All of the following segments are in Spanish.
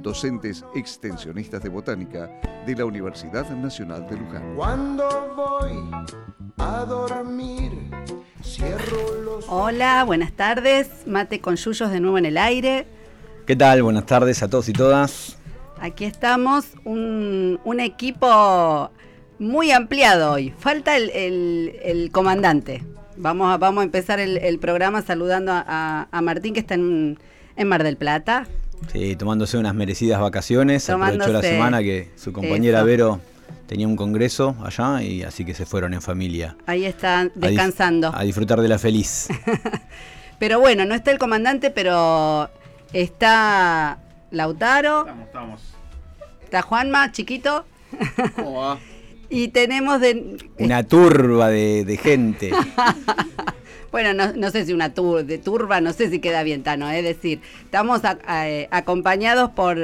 docentes extensionistas de botánica de la Universidad Nacional de Luján. Cuando voy a dormir, cierro los Hola, buenas tardes. Mate con Yuyos de nuevo en el aire. ¿Qué tal? Buenas tardes a todos y todas. Aquí estamos, un, un equipo muy ampliado hoy. Falta el, el- el comandante. Vamos a, vamos a empezar el, el programa saludando a, a Martín que está en, en Mar del Plata. Sí, tomándose unas merecidas vacaciones. Aprovechó la semana que su compañera Eso. Vero tenía un congreso allá y así que se fueron en familia. Ahí está a dif- descansando. A, disfrutar de la feliz. Pero bueno, no está el comandante, pero está Lautaro, Estamos, estamos. está Juanma, chiquito. ¿Cómo va? Y tenemos de, Una turba de, de gente. Bueno, no, no sé si una tur de turba, no sé si queda bien, Tano. Es decir, estamos a- a- eh, acompañados por,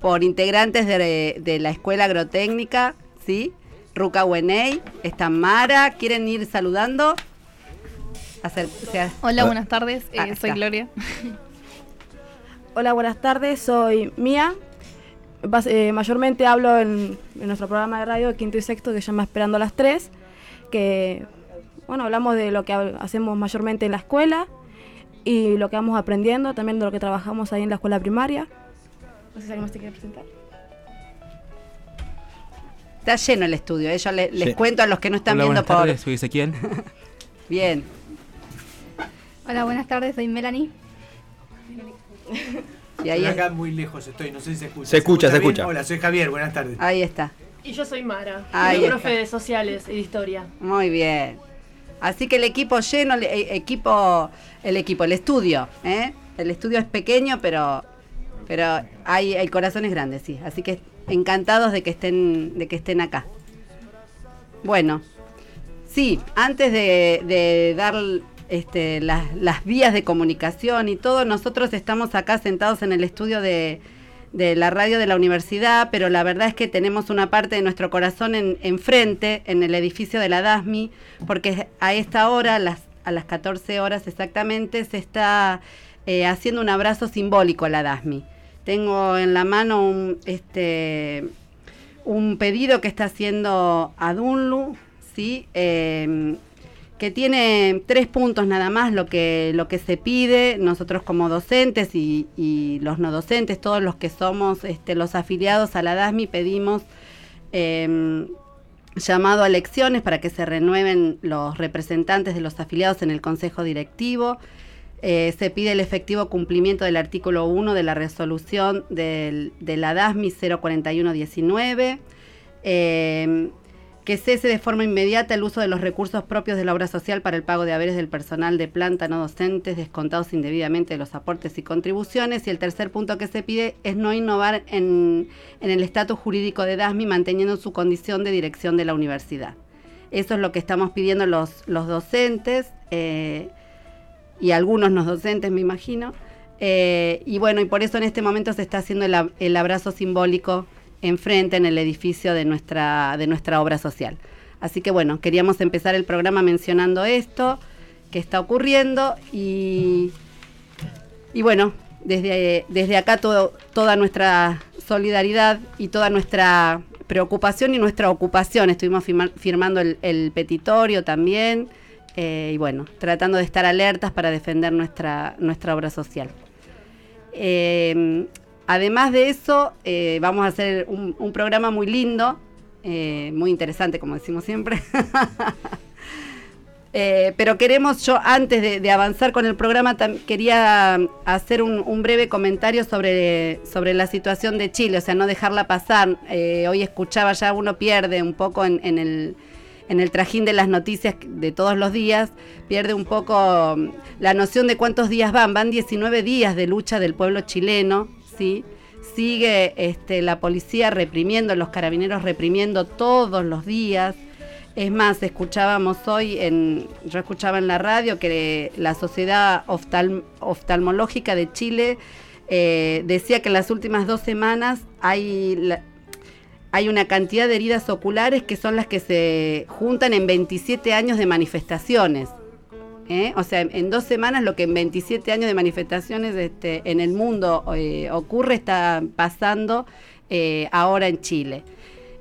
por integrantes de, de la Escuela Agrotécnica, ¿sí? Ruca Weney, está Mara, ¿quieren ir saludando? Hacer, o sea, Hola, Ah. buenas tardes. eh, soy. Gloria. Hola, buenas tardes. Soy Mía. Bas- eh, mayormente hablo en, en nuestro programa de radio quinto y sexto que se llama Esperando a las 3, que bueno, hablamos de lo que ha- hacemos mayormente en la escuela y lo que vamos aprendiendo, también de lo que trabajamos ahí en la escuela primaria. No sé si alguien más te quiere presentar. está lleno el estudio. ¿eh? Yo le- les Sí. cuento a los que no están Hola, viendo buenas por. tardes, soy Ezequiel. Bien. Hola, buenas tardes. Soy Melanie. Y ahí, acá muy lejos estoy, no sé si se escucha. Se escucha, se escucha. Hola, soy Javier, buenas tardes. ahí está. Y yo soy Mara, Ahí soy está. profe de sociales y de historia. Muy bien. Así que el equipo lleno, el equipo, el equipo, el estudio, ¿eh? El estudio es pequeño, pero, pero hay, el corazón es grande, sí. Así que encantados de que estén, de que estén acá. Bueno, sí, antes de, de dar este, las, las vías de comunicación y todo, nosotros estamos acá sentados en el estudio de, de la radio de la universidad, pero la verdad es que tenemos una parte de nuestro corazón en enfrente, en el edificio de la DASMI, porque a esta hora, a las, a las 14 horas exactamente, se está eh, haciendo un abrazo simbólico a la DASMI. Tengo en la mano un, este, un pedido que está haciendo Adunlu, ¿sí? Eh, que tiene tres puntos nada más lo que, lo que se pide, nosotros como docentes y, los no docentes, todos los que somos este, los afiliados a la DASMI, pedimos eh, llamado a elecciones para que se renueven los representantes de los afiliados en el Consejo Directivo. Eh, se pide el efectivo cumplimiento del artículo 1 de la resolución del- de la DASMI 04119. Eh, que cese de forma inmediata el uso de los recursos propios de la obra social para el pago de haberes del personal de planta no docentes descontados indebidamente de los aportes y contribuciones. Y el tercer punto que se pide es no innovar en, en el estatus jurídico de DASMI manteniendo su condición de dirección de la universidad. Eso es lo que estamos pidiendo los, los docentes eh, y algunos no docentes, me imagino. Eh, y bueno, y por eso en este momento se está haciendo el, el abrazo simbólico enfrente en el edificio de nuestra, de nuestra obra social. Así que bueno, queríamos empezar el programa mencionando esto que está ocurriendo y, y bueno, desde, desde acá todo, toda nuestra solidaridad y toda nuestra preocupación y nuestra ocupación. Estuvimos firma- firmando el, el petitorio también eh, y bueno, tratando de estar alertas para defender nuestra, nuestra obra social. Eh, además de eso, eh, vamos a hacer un, programa muy lindo, eh, muy interesante, como decimos siempre. Eh, pero queremos, yo antes de, avanzar con el programa, quería hacer un, breve comentario sobre, sobre la situación de Chile, o sea, no dejarla pasar. Hoy escuchaba ya, uno pierde un poco en, el, en el trajín de las noticias de todos los días, pierde un poco mm, la noción de cuántos días van. Van 19 días de lucha del pueblo chileno, ¿sí? sigue este, la policía reprimiendo, los carabineros reprimiendo todos los días. Es más, escuchábamos hoy, en, yo escuchaba en la radio que la Sociedad Oftal- Oftalmológica de Chile eh, decía que en las últimas dos semanas hay una cantidad de heridas oculares que son las que se juntan en 27 años de manifestaciones. ¿Eh? O sea, en dos semanas lo que en 27 años de manifestaciones este, en el mundo eh, ocurre está pasando eh, ahora en Chile.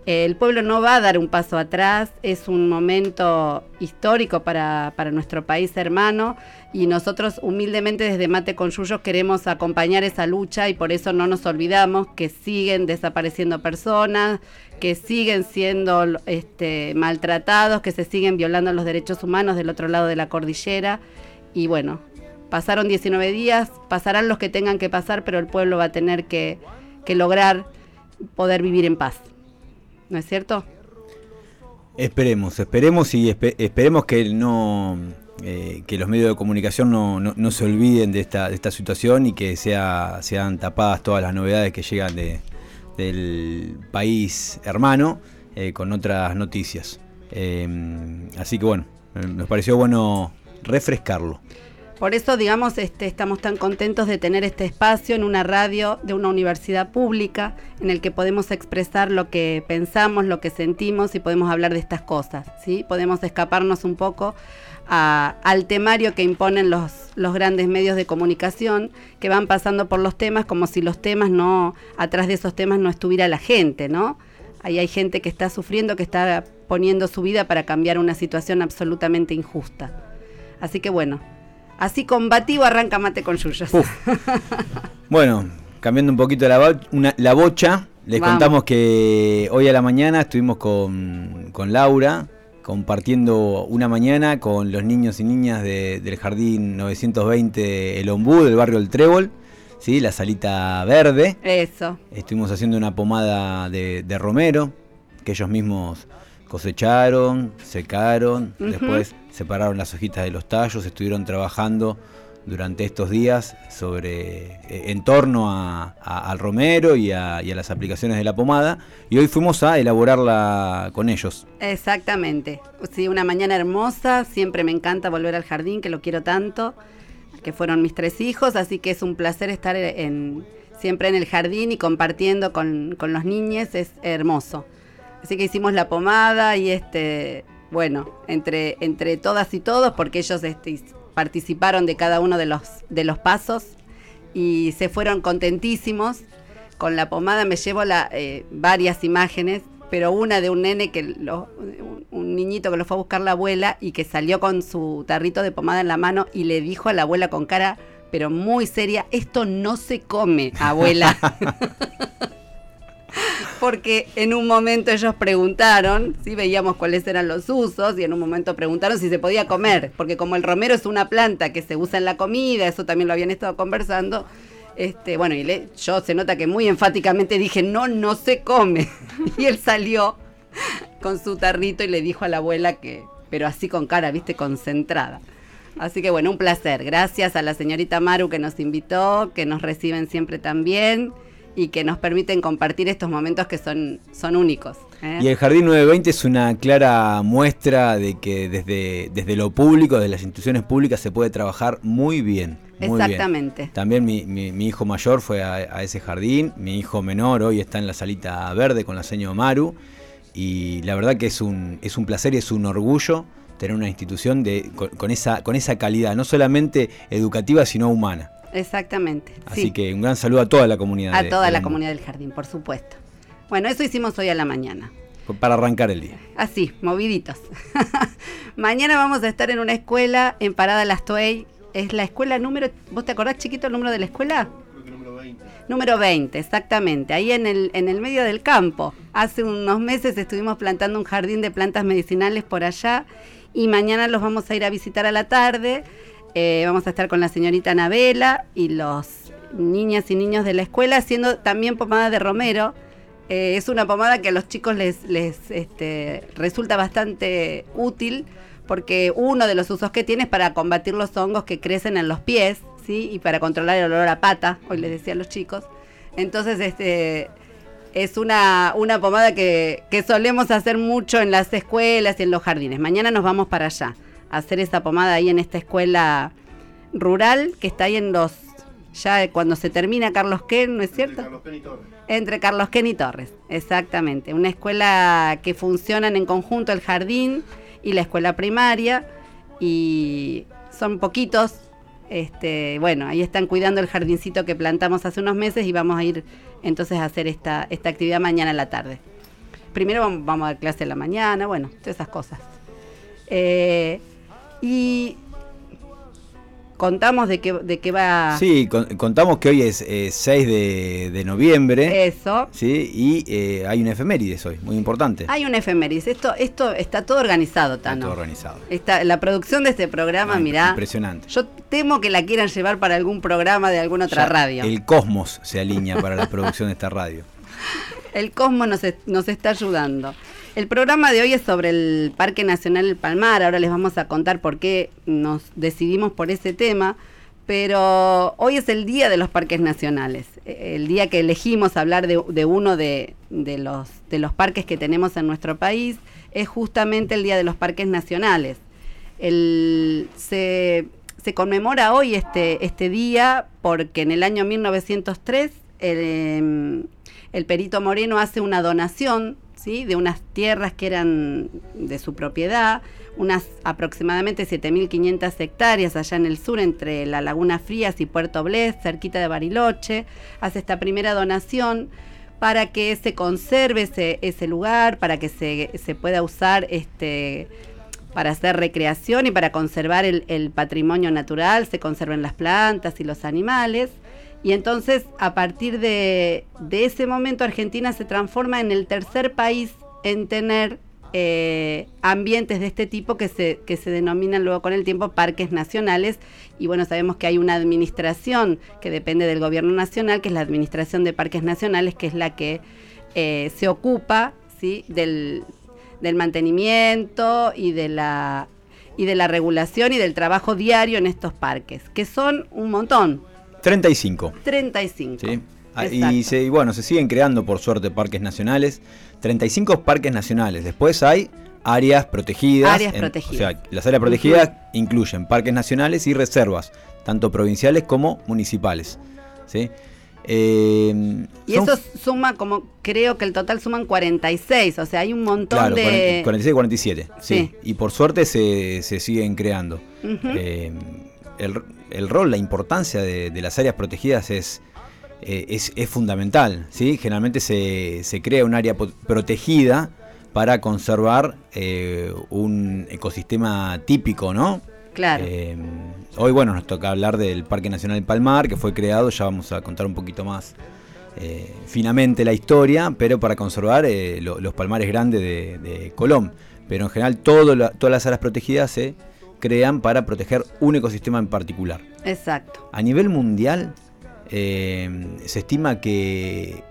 El pueblo no va a dar un paso atrás, es un momento histórico para, nuestro país hermano y nosotros humildemente desde Mate con Yuyos queremos acompañar esa lucha y por eso no nos olvidamos que siguen desapareciendo personas, que siguen siendo este, maltratados, que se siguen violando los derechos humanos del otro lado de la cordillera y bueno, pasaron 19 días, pasarán los que tengan que pasar, pero el pueblo va a tener que lograr poder vivir en paz. ¿No es cierto? Esperemos, esperemos y espe- esperemos que no eh, que los medios de comunicación no, no- se olviden de esta, de esta situación y que sea, sean tapadas todas las novedades que llegan de, del país hermano eh, con otras noticias. Eh, así que bueno, eh, nos pareció bueno refrescarlo. Por eso, digamos, este, estamos tan contentos de tener este espacio en una radio de una universidad pública en el que podemos expresar lo que pensamos, lo que sentimos y podemos hablar de estas cosas. ¿sí? Podemos escaparnos un poco al temario que imponen los, los grandes medios de comunicación que van pasando por los temas como si los temas no, atrás de esos temas no estuviera la gente, ¿no? Ahí hay gente que está sufriendo, que está poniendo su vida para cambiar una situación absolutamente injusta. Así que bueno, así combativo arranca mate con yuyos. Bueno, cambiando un poquito la, bo- una- la bocha, les Vamos. contamos que hoy a la mañana estuvimos con, con Laura compartiendo una mañana con los niños y niñas de- del Jardín 920 El Ombú, del barrio El Trébol, ¿sí? la salita verde. Eso. Estuvimos haciendo una pomada de, de romero, que ellos mismos cosecharon, secaron, después separaron las hojitas de los tallos, estuvieron trabajando durante estos días sobre eh, en torno a- a- al romero y a, y a las aplicaciones de la pomada y hoy fuimos a elaborarla con ellos. Exactamente. Sí, una mañana hermosa. Siempre me encanta volver al jardín, que lo quiero tanto. Que fueron mis tres hijos, así que es un placer estar en, siempre en el jardín y compartiendo con, con los niños. Es hermoso. Así que hicimos la pomada y este, bueno, entre, entre todas y todos, porque ellos este, participaron de cada uno de los, de los pasos y se fueron contentísimos. Con la pomada me llevo la, eh, varias imágenes, pero una de un nene que lo- un, niñito que lo fue a buscar la abuela y que salió con su tarrito de pomada en la mano y le dijo a la abuela con cara pero muy seria, esto no se come, abuela. Porque en un momento ellos preguntaron, si veíamos cuáles eran los usos, y en un momento preguntaron si se podía comer, porque como el romero es una planta que se usa en la comida, eso también lo habían estado conversando, este, bueno, y le- yo se nota que muy enfáticamente dije, no, no se come. Y él salió con su tarrito y le dijo a la abuela que, pero así con cara, viste, concentrada. Así que bueno, un placer. Gracias a la señorita Maru que nos invitó, que nos reciben siempre tan bien y que nos permiten compartir estos momentos que son, son únicos. ¿eh? Y el Jardín 920 es una clara muestra de que desde, desde lo público, desde las instituciones públicas, se puede trabajar muy bien. muy bien. Exactamente. También mi, mi- mi hijo mayor fue a, a ese jardín, mi hijo menor hoy está en la salita verde con la seño Maru y la verdad que es un, es un placer y es un orgullo tener una institución de, con, con esa, con esa calidad, no solamente educativa, sino humana. Exactamente. Así sí. que un gran saludo a toda la comunidad. a de- toda de la comunidad del jardín, por supuesto. Bueno, eso hicimos hoy a la mañana. Para arrancar el día. Así, moviditos. Mañana vamos a estar en una escuela en Parada Las Toey. Es la escuela número. ¿Vos te acordás, chiquito, el número de la escuela? Número 20, exactamente, ahí en el, en el medio del campo. Hace unos meses estuvimos plantando un jardín de plantas medicinales por allá y mañana los vamos a ir a visitar a la tarde. Eh, vamos a estar con la señorita Anabela y los niñas y niños de la escuela haciendo también pomada de romero. Eh, es una pomada que a los chicos les, este, resulta bastante útil porque uno de los usos que tiene es para combatir los hongos que crecen en los pies, ¿sí? Y para controlar el olor a pata, hoy les decía a los chicos. Entonces, este es una, una pomada que, que solemos hacer mucho en las escuelas y en los jardines. Mañana nos vamos para allá hacer esa pomada ahí en esta escuela rural que está ahí en los ya cuando se termina Carlos Ken, ¿no es cierto? Entre Carlos Ken y Torres, exactamente. Una escuela que funcionan en conjunto el jardín y la escuela primaria y son poquitos. Este, bueno, ahí están cuidando el jardincito que plantamos hace unos meses y vamos a ir entonces a hacer esta, esta actividad mañana en la tarde. Primero vamos, vamos a dar clase en la mañana, bueno, todas esas cosas. Eh, y contamos de qué, de qué va. Sí, con- contamos que hoy es eh, 6 de, de noviembre. Eso. Sí, y eh, hay una efemérides hoy, muy importante. Hay un efemérides. Esto, esto está todo organizado, Está Tano. todo organizado. Está- la producción de este programa, mirá. Impresionante. Yo temo que la quieran llevar para algún programa de alguna otra Ya radio. El cosmos se alinea para la producción de esta radio. El Cosmos nos, nos está ayudando. El programa de hoy es sobre el Parque Nacional El Palmar. Ahora les vamos a contar por qué nos decidimos por ese tema. Pero hoy es el día de los parques nacionales. Eh, El día que elegimos hablar de, uno de, de los, de los parques que tenemos en nuestro país es justamente el día de los parques nacionales. El- se, se conmemora hoy este, este día porque en el año 1903 el, em, el Perito Moreno hace una donación de unas tierras que eran de su propiedad, unas aproximadamente 7.500 hectáreas allá en el sur, entre la Laguna Frías y Puerto Blés, cerquita de Bariloche. Hace esta primera donación para que se conserve ese, lugar, para que se, se pueda usar este, para hacer recreación y para conservar el patrimonio natural, se conserven las plantas y los animales. Y entonces, a partir de, de ese momento, Argentina se transforma en el tercer país en tener eh, ambientes de este tipo que se, que se denominan luego con el tiempo parques nacionales. Y bueno, sabemos que hay una administración que depende del gobierno nacional, que es la Administración de Parques Nacionales, que es la que eh, se ocupa ¿sí? del, del mantenimiento y de la y de la regulación y del trabajo diario en estos parques, que son un montón, 35. 35. ¿sí? Ah. Y, se, y bueno, se siguen creando por suerte parques nacionales. 35 parques nacionales. Después hay áreas protegidas. Áreas protegidas. O sea, las áreas protegidas incluyen parques nacionales y reservas, tanto provinciales como municipales. ¿sí? Eh, Y son- eso suma como, creo que el total suman 46, o sea, hay un montón Claro, de... 46 y 47. Sí. Sí. Y por suerte se, se siguen creando. Eh, el, el rol, la importancia de, de las áreas protegidas es, eh, es, es fundamental. ¿sí? Generalmente se, se crea un área protegida para conservar eh, un ecosistema típico, ¿no? Claro. Eh, hoy, bueno, nos toca hablar del Parque Nacional Palmar, que fue creado, ya vamos a contar un poquito más eh, finamente la historia, pero para conservar lo- los palmares grandes de, de Colón. Pero en general todo la- todas las áreas protegidas se crean para proteger un ecosistema en particular. Exacto. A nivel mundial, eh, se estima que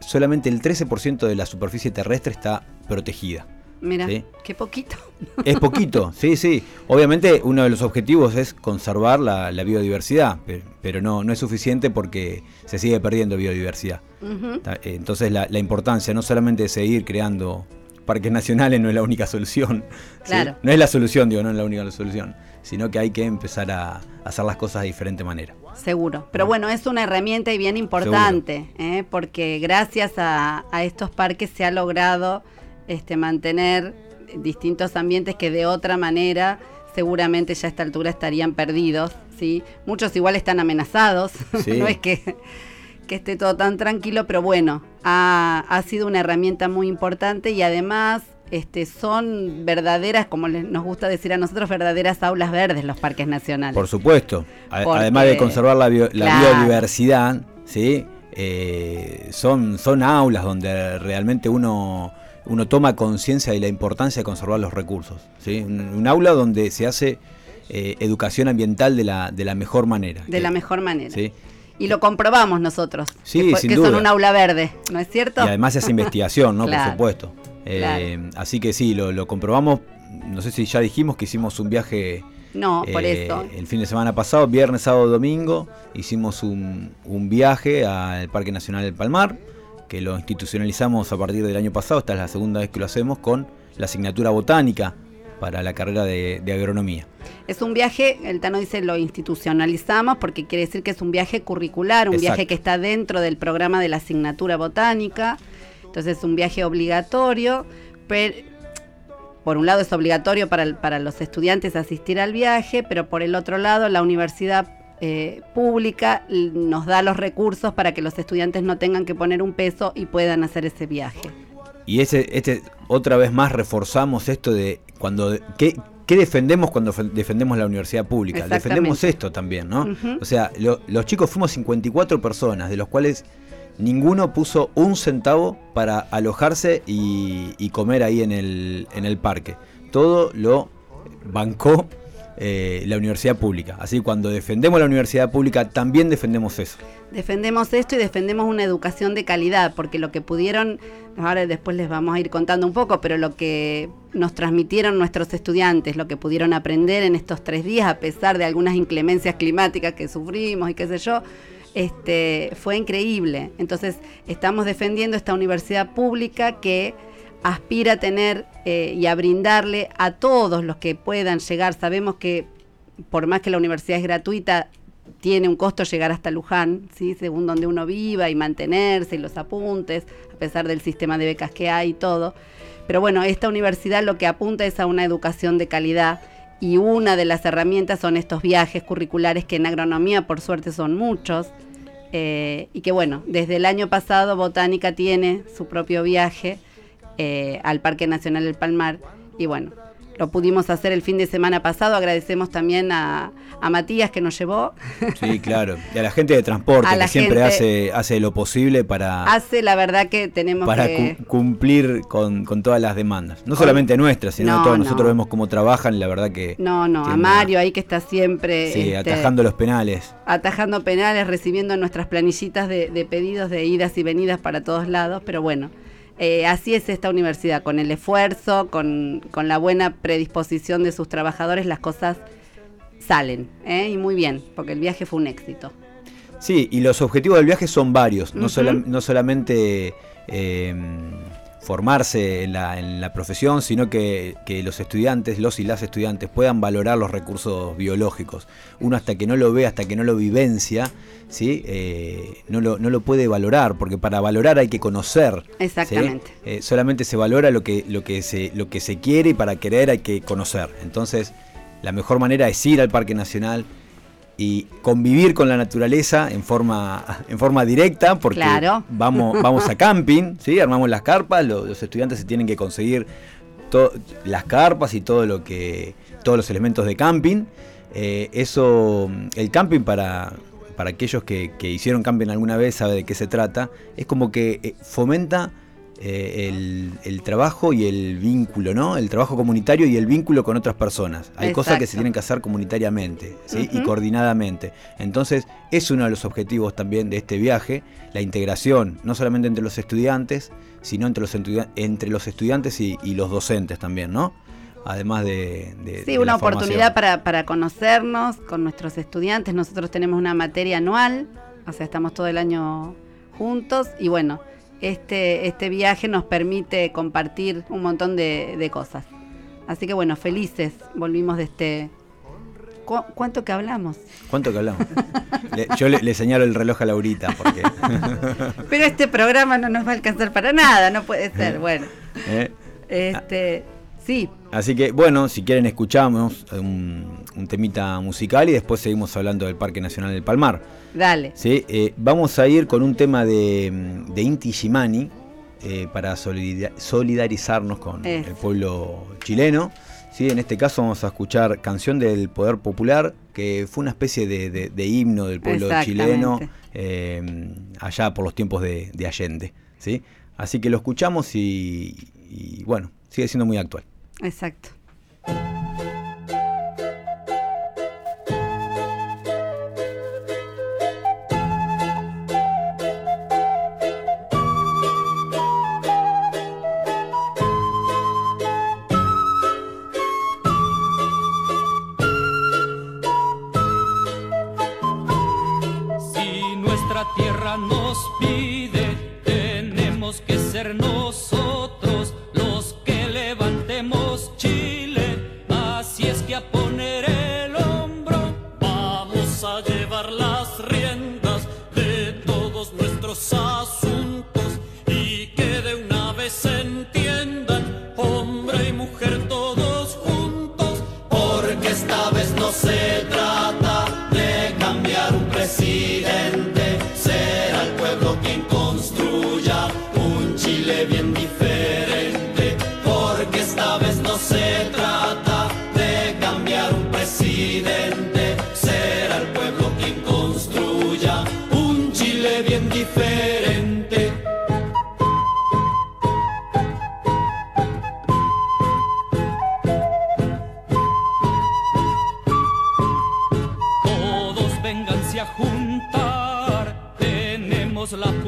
solamente el 13% de la superficie terrestre está protegida. Mira, Sí. qué poquito. Es poquito, sí, sí. Obviamente uno de los objetivos es conservar la, la biodiversidad, pe- pero no, no es suficiente porque se sigue perdiendo biodiversidad. Eh, Entonces la, la importancia no solamente de seguir creando parques nacionales no es la única solución. ¿sí? Claro. No es la solución, digo, no es la única solución, sino que hay que empezar a hacer las cosas de diferente manera. Seguro. Pero bueno, es una herramienta y bien importante, ¿eh? porque gracias a, a estos parques se ha logrado este, mantener distintos ambientes que de otra manera seguramente ya a esta altura estarían perdidos. ¿sí? Muchos igual están amenazados, Sí. no es que, que esté todo tan tranquilo, pero bueno, ha, ha sido una herramienta muy importante y además... Este, son verdaderas, como les- nos gusta decir a nosotros, verdaderas aulas verdes los parques nacionales. Por supuesto. A- Porque- Además de conservar la, bio- la Claro. biodiversidad, ¿sí? Eh, son, son aulas donde realmente uno, uno toma conciencia de la importancia de conservar los recursos. ¿sí? Un, un aula donde se hace eh, educación ambiental de la, de la mejor manera. De la mejor manera. ¿sí? Y lo comprobamos nosotros. Sí, que, sin que duda. son un aula verde, ¿no es cierto? Y además hace investigación, ¿no? Claro. Por supuesto. Eh, Así que sí, lo, lo comprobamos. No sé si ya dijimos que hicimos un viaje No, por Eh, eso. El fin de semana pasado, viernes, sábado, domingo, hicimos un, un viaje al Parque Nacional del Palmar, que lo institucionalizamos a partir del año pasado, esta es la segunda vez que lo hacemos con la asignatura botánica para la carrera de, de agronomía. Es un viaje, el Tano dice lo institucionalizamos porque quiere decir que es un viaje curricular, un Exacto. viaje que está dentro del programa de la asignatura botánica. Entonces es un viaje obligatorio, pero por un lado es obligatorio para, para los estudiantes asistir al viaje, pero por el otro lado la universidad eh, pública l- nos da los recursos para que los estudiantes no tengan que poner un peso y puedan hacer ese viaje. Y ese, este, otra vez más reforzamos esto de cuando ¿qué, qué defendemos cuando fe- defendemos la universidad pública? Defendemos esto también, ¿no? O sea, lo- los chicos fuimos 54 personas, de los cuales ninguno puso un centavo para alojarse y, y comer ahí en el, en el parque. Todo lo bancó eh, la universidad pública. Así que cuando defendemos la universidad pública, también defendemos eso. Defendemos esto y defendemos una educación de calidad, porque lo que pudieron, ahora después les vamos a ir contando un poco, pero lo que nos transmitieron nuestros estudiantes, lo que pudieron aprender en estos tres días, a pesar de algunas inclemencias climáticas que sufrimos y qué sé yo, este, fue increíble. Entonces, estamos defendiendo esta universidad pública que aspira a tener eh, y a brindarle a todos los que puedan llegar. Sabemos que por más que la universidad es gratuita, tiene un costo llegar hasta Luján, ¿sí? según donde uno viva y mantenerse y los apuntes, a pesar del sistema de becas que hay y todo. Pero bueno, esta universidad lo que apunta es a una educación de calidad y una de las herramientas son estos viajes curriculares que en agronomía por suerte son muchos. eh, y que bueno, desde el año pasado Botánica tiene su propio viaje eh, al Parque Nacional del Palmar y bueno, lo pudimos hacer el fin de semana pasado. Agradecemos también a, a Matías que nos llevó. Sí, claro. Y a la gente de transporte, A que siempre hace, hace lo posible para... Hace la verdad que tenemos para que... cu- cumplir con, con todas las demandas. No solamente nuestras, sino No, todos. no. Nosotros vemos cómo trabajan la verdad que... No, no, a Mario ahí que está siempre Sí, este, atajando los penales. atajando penales, recibiendo nuestras planillitas de, de pedidos de idas y venidas para todos lados, pero bueno, eh, así es esta universidad, con el esfuerzo, con, con la buena predisposición de sus trabajadores, las cosas salen, ¿eh? y muy bien, porque el viaje fue un éxito. Sí, y los objetivos del viaje son varios. No, sola- no solamente eh, formarse en la, en la profesión, sino que, que los estudiantes, los y las estudiantes, puedan valorar los recursos biológicos. Uno hasta que no lo ve, hasta que no lo vivencia, ¿sí? Eh, no, lo, no lo puede valorar, porque para valorar hay que conocer. ¿sí? Exactamente. Eh, solamente se valora lo que, lo, que se, lo que se quiere y para querer hay que conocer. Entonces, la mejor manera es ir al Parque Nacional y convivir con la naturaleza en forma, en forma directa, porque Claro. vamos, vamos a camping, ¿sí? armamos las carpas, lo- los estudiantes se tienen que conseguir to- las carpas y todo lo que, todos los elementos de camping. Eh, eso, el camping para, para aquellos que, que hicieron camping alguna vez, sabe de qué se trata, es como que eh, fomenta eh, el, el trabajo y el vínculo, ¿no? El trabajo comunitario y el vínculo con otras personas. Hay cosas que se tienen que hacer comunitariamente ¿sí? y coordinadamente. Entonces, es uno de los objetivos también de este viaje, la integración, no solamente entre los estudiantes, sino entre los, entre los estudiantes y, y los docentes también, ¿no? Además de... de- Sí, de una oportunidad para, para conocernos con nuestros estudiantes. Nosotros tenemos una materia anual, o sea, estamos todo el año juntos y bueno, este, este viaje nos permite compartir un montón de, de cosas. Así que bueno, felices, volvimos de este... ¿Cu- ¿Cuánto que hablamos? ¿Cuánto que hablamos? Le- yo le, le señalo el reloj a Laurita porque... Pero este programa no nos va a alcanzar para nada, no puede ser. Bueno, ¿eh? este, sí, Así que, bueno, si quieren escuchamos un, un temita musical y después seguimos hablando del Parque Nacional del Palmar. dale. ¿sí? Eh, vamos a ir con un tema de, de Inti Gimani eh, para solida- solidarizarnos con el pueblo chileno. ¿sí? En este caso vamos a escuchar Canción del Poder Popular, que fue una especie de, de- de himno del pueblo chileno eh, allá por los tiempos de, de Allende. ¿sí? Así que lo escuchamos y, y, bueno, sigue siendo muy actual. Exacto.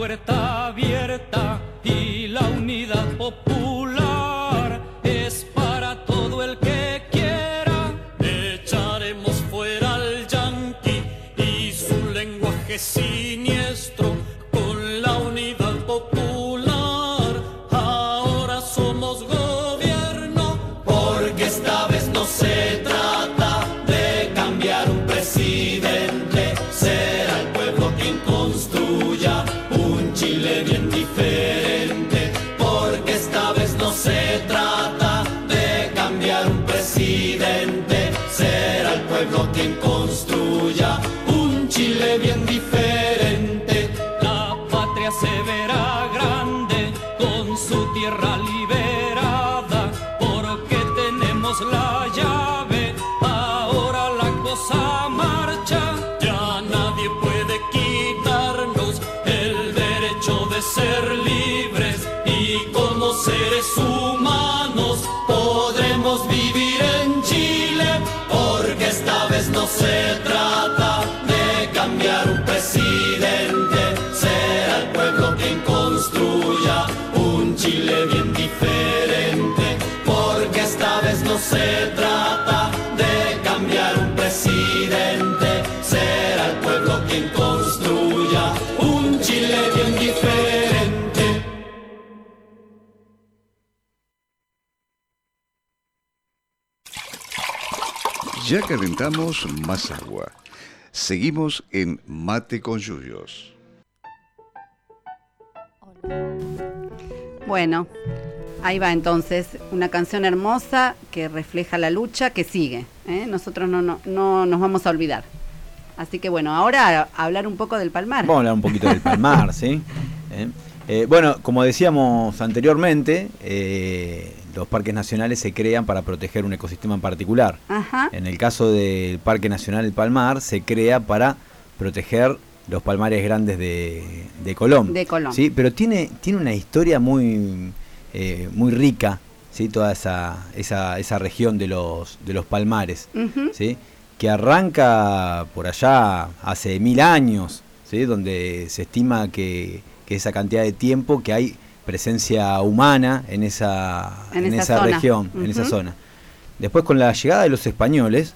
Puerta más agua. Seguimos en Mate con Yuyos. Bueno, ahí va entonces una canción hermosa que refleja la lucha que sigue. ¿eh? Nosotros no, no, no nos vamos a olvidar. Así que bueno, ahora a hablar un poco del Palmar. Vamos a hablar un poquito del Palmar, ¿sí? ¿Eh? Eh, bueno, como decíamos anteriormente, eh, los parques nacionales se crean para proteger un ecosistema en particular. Ajá. En el caso del Parque Nacional del Palmar, se crea para proteger los palmares grandes de, de Colón. De Colón. Sí, pero tiene, tiene una historia muy, eh, muy rica, ¿sí? toda esa, esa, esa región de los, de los palmares. ¿sí? que arranca por allá hace mil años, ¿sí? donde se estima que, que esa cantidad de tiempo que hay presencia humana en esa, En en esa región, en esa zona. Después con la llegada de los españoles,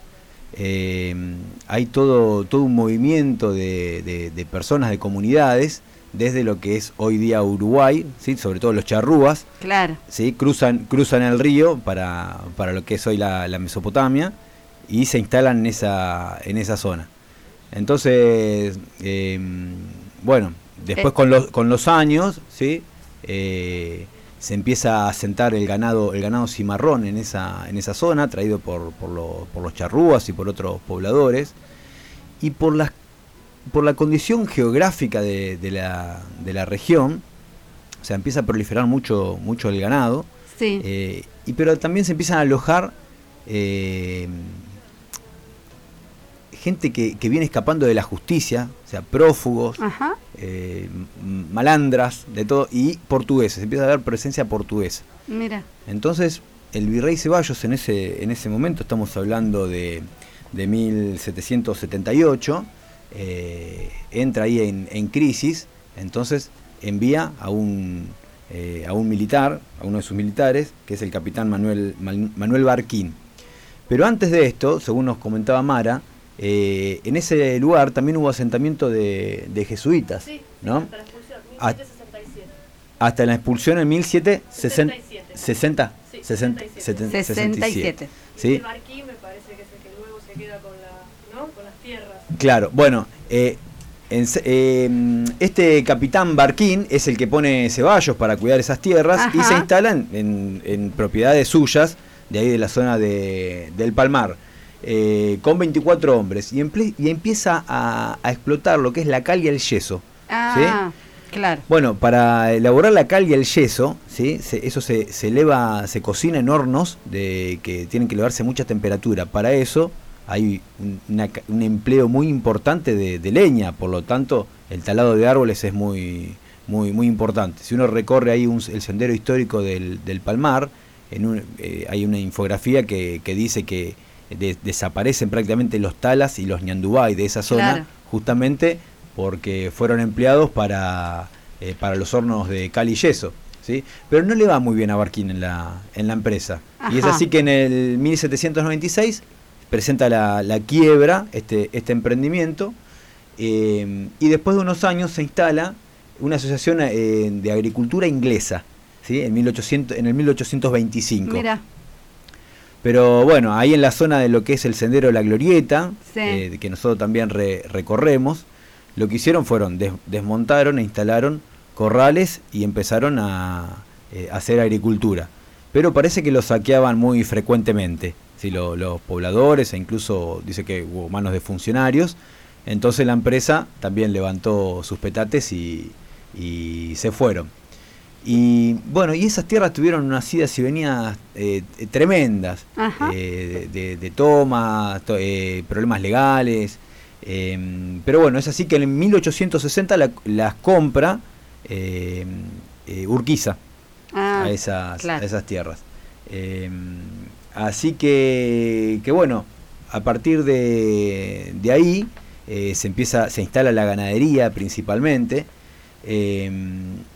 eh, hay todo, todo un movimiento de, de- de personas, de comunidades, desde lo que es hoy día Uruguay, ¿sí? sobre todo los charrúas, Claro. ¿sí? cruzan, cruzan el río para, para lo que es hoy la, la Mesopotamia y se instalan en esa, en esa zona. Entonces, eh, bueno, después Eh. con, los, con los años, ¿sí? Eh, se empieza a asentar el ganado, el ganado cimarrón en esa, en esa zona, traído por, por, lo- por los charrúas y por otros pobladores. Y por las por la condición geográfica de, de la, de la región, o sea, empieza a proliferar mucho, mucho el ganado, Sí. eh, y, pero también se empiezan a alojar eh, gente que, que viene escapando de la justicia, o sea, prófugos, eh, malandras, de todo, y portugueses, empieza a haber presencia portuguesa. Mira. Entonces, el virrey Ceballos en ese, en ese momento, estamos hablando de, de 1778, eh, entra ahí en, en crisis, entonces envía a un, eh, a un militar, a uno de sus militares, que es el capitán Manuel, Man- Manuel Barquín. Pero antes de esto, según nos comentaba Mara, eh, en ese lugar también hubo asentamiento de, de jesuitas, Sí, ¿no? hasta la expulsión, Ah. 1767. hasta la expulsión en 1760. 67. 60, Sí, 60, 67. 67. ¿Sí? El Barquín me parece que es el que luego se queda con, la, ¿no? con las tierras. Claro, bueno, eh, en eh, este capitán Barquín es el que pone Ceballos para cuidar esas tierras y Ajá. se instalan en, en propiedades suyas, de ahí de la zona de- del Palmar, eh, con 24 hombres y, empieza a, a explotar lo que es la cal y el yeso. Ah, claro. Bueno, para elaborar la cal y el yeso, ¿sí? Se- eso se, se eleva, se cocina en hornos de que tienen que elevarse a mucha temperatura. Para eso hay un, una ca- un empleo muy importante de, de leña, por lo tanto el talado de árboles es muy, muy, muy importante. Si uno recorre ahí un- el sendero histórico del, del Palmar, en un- eh, hay una infografía que, que dice que de- desaparecen prácticamente los talas y los ñandubay de esa zona, Claro. justamente porque fueron empleados para, eh, para los hornos de cal y yeso. ¿sí? Pero no le va muy bien a Barquín en la, en la empresa. Y es así que en el 1796 presenta la, la quiebra, este, este emprendimiento, eh, y después de unos años se instala una asociación eh, de agricultura inglesa, ¿sí? en, 1800, en el 1825. Mira, Pero bueno, ahí en la zona de lo que es el sendero de la Glorieta, Sí. eh, que nosotros también re- recorremos, lo que hicieron fueron des- desmontaron e instalaron corrales y empezaron a, eh, hacer agricultura. Pero parece que lo saqueaban muy frecuentemente, ¿sí? Lo- los pobladores e incluso dice que hubo manos de funcionarios. Entonces la empresa también levantó sus petates y, y se fueron. Y bueno, y esas tierras tuvieron unas idas y venidas eh, eh, tremendas, eh, de, de- de toma, to- eh, problemas legales. eh, pero bueno, es así que en 1860 la- las compra eh, Urquiza ah, a, esas, claro. a esas tierras. Eh, así que, que bueno, a partir de, de ahí se empieza, se instala la ganadería principalmente.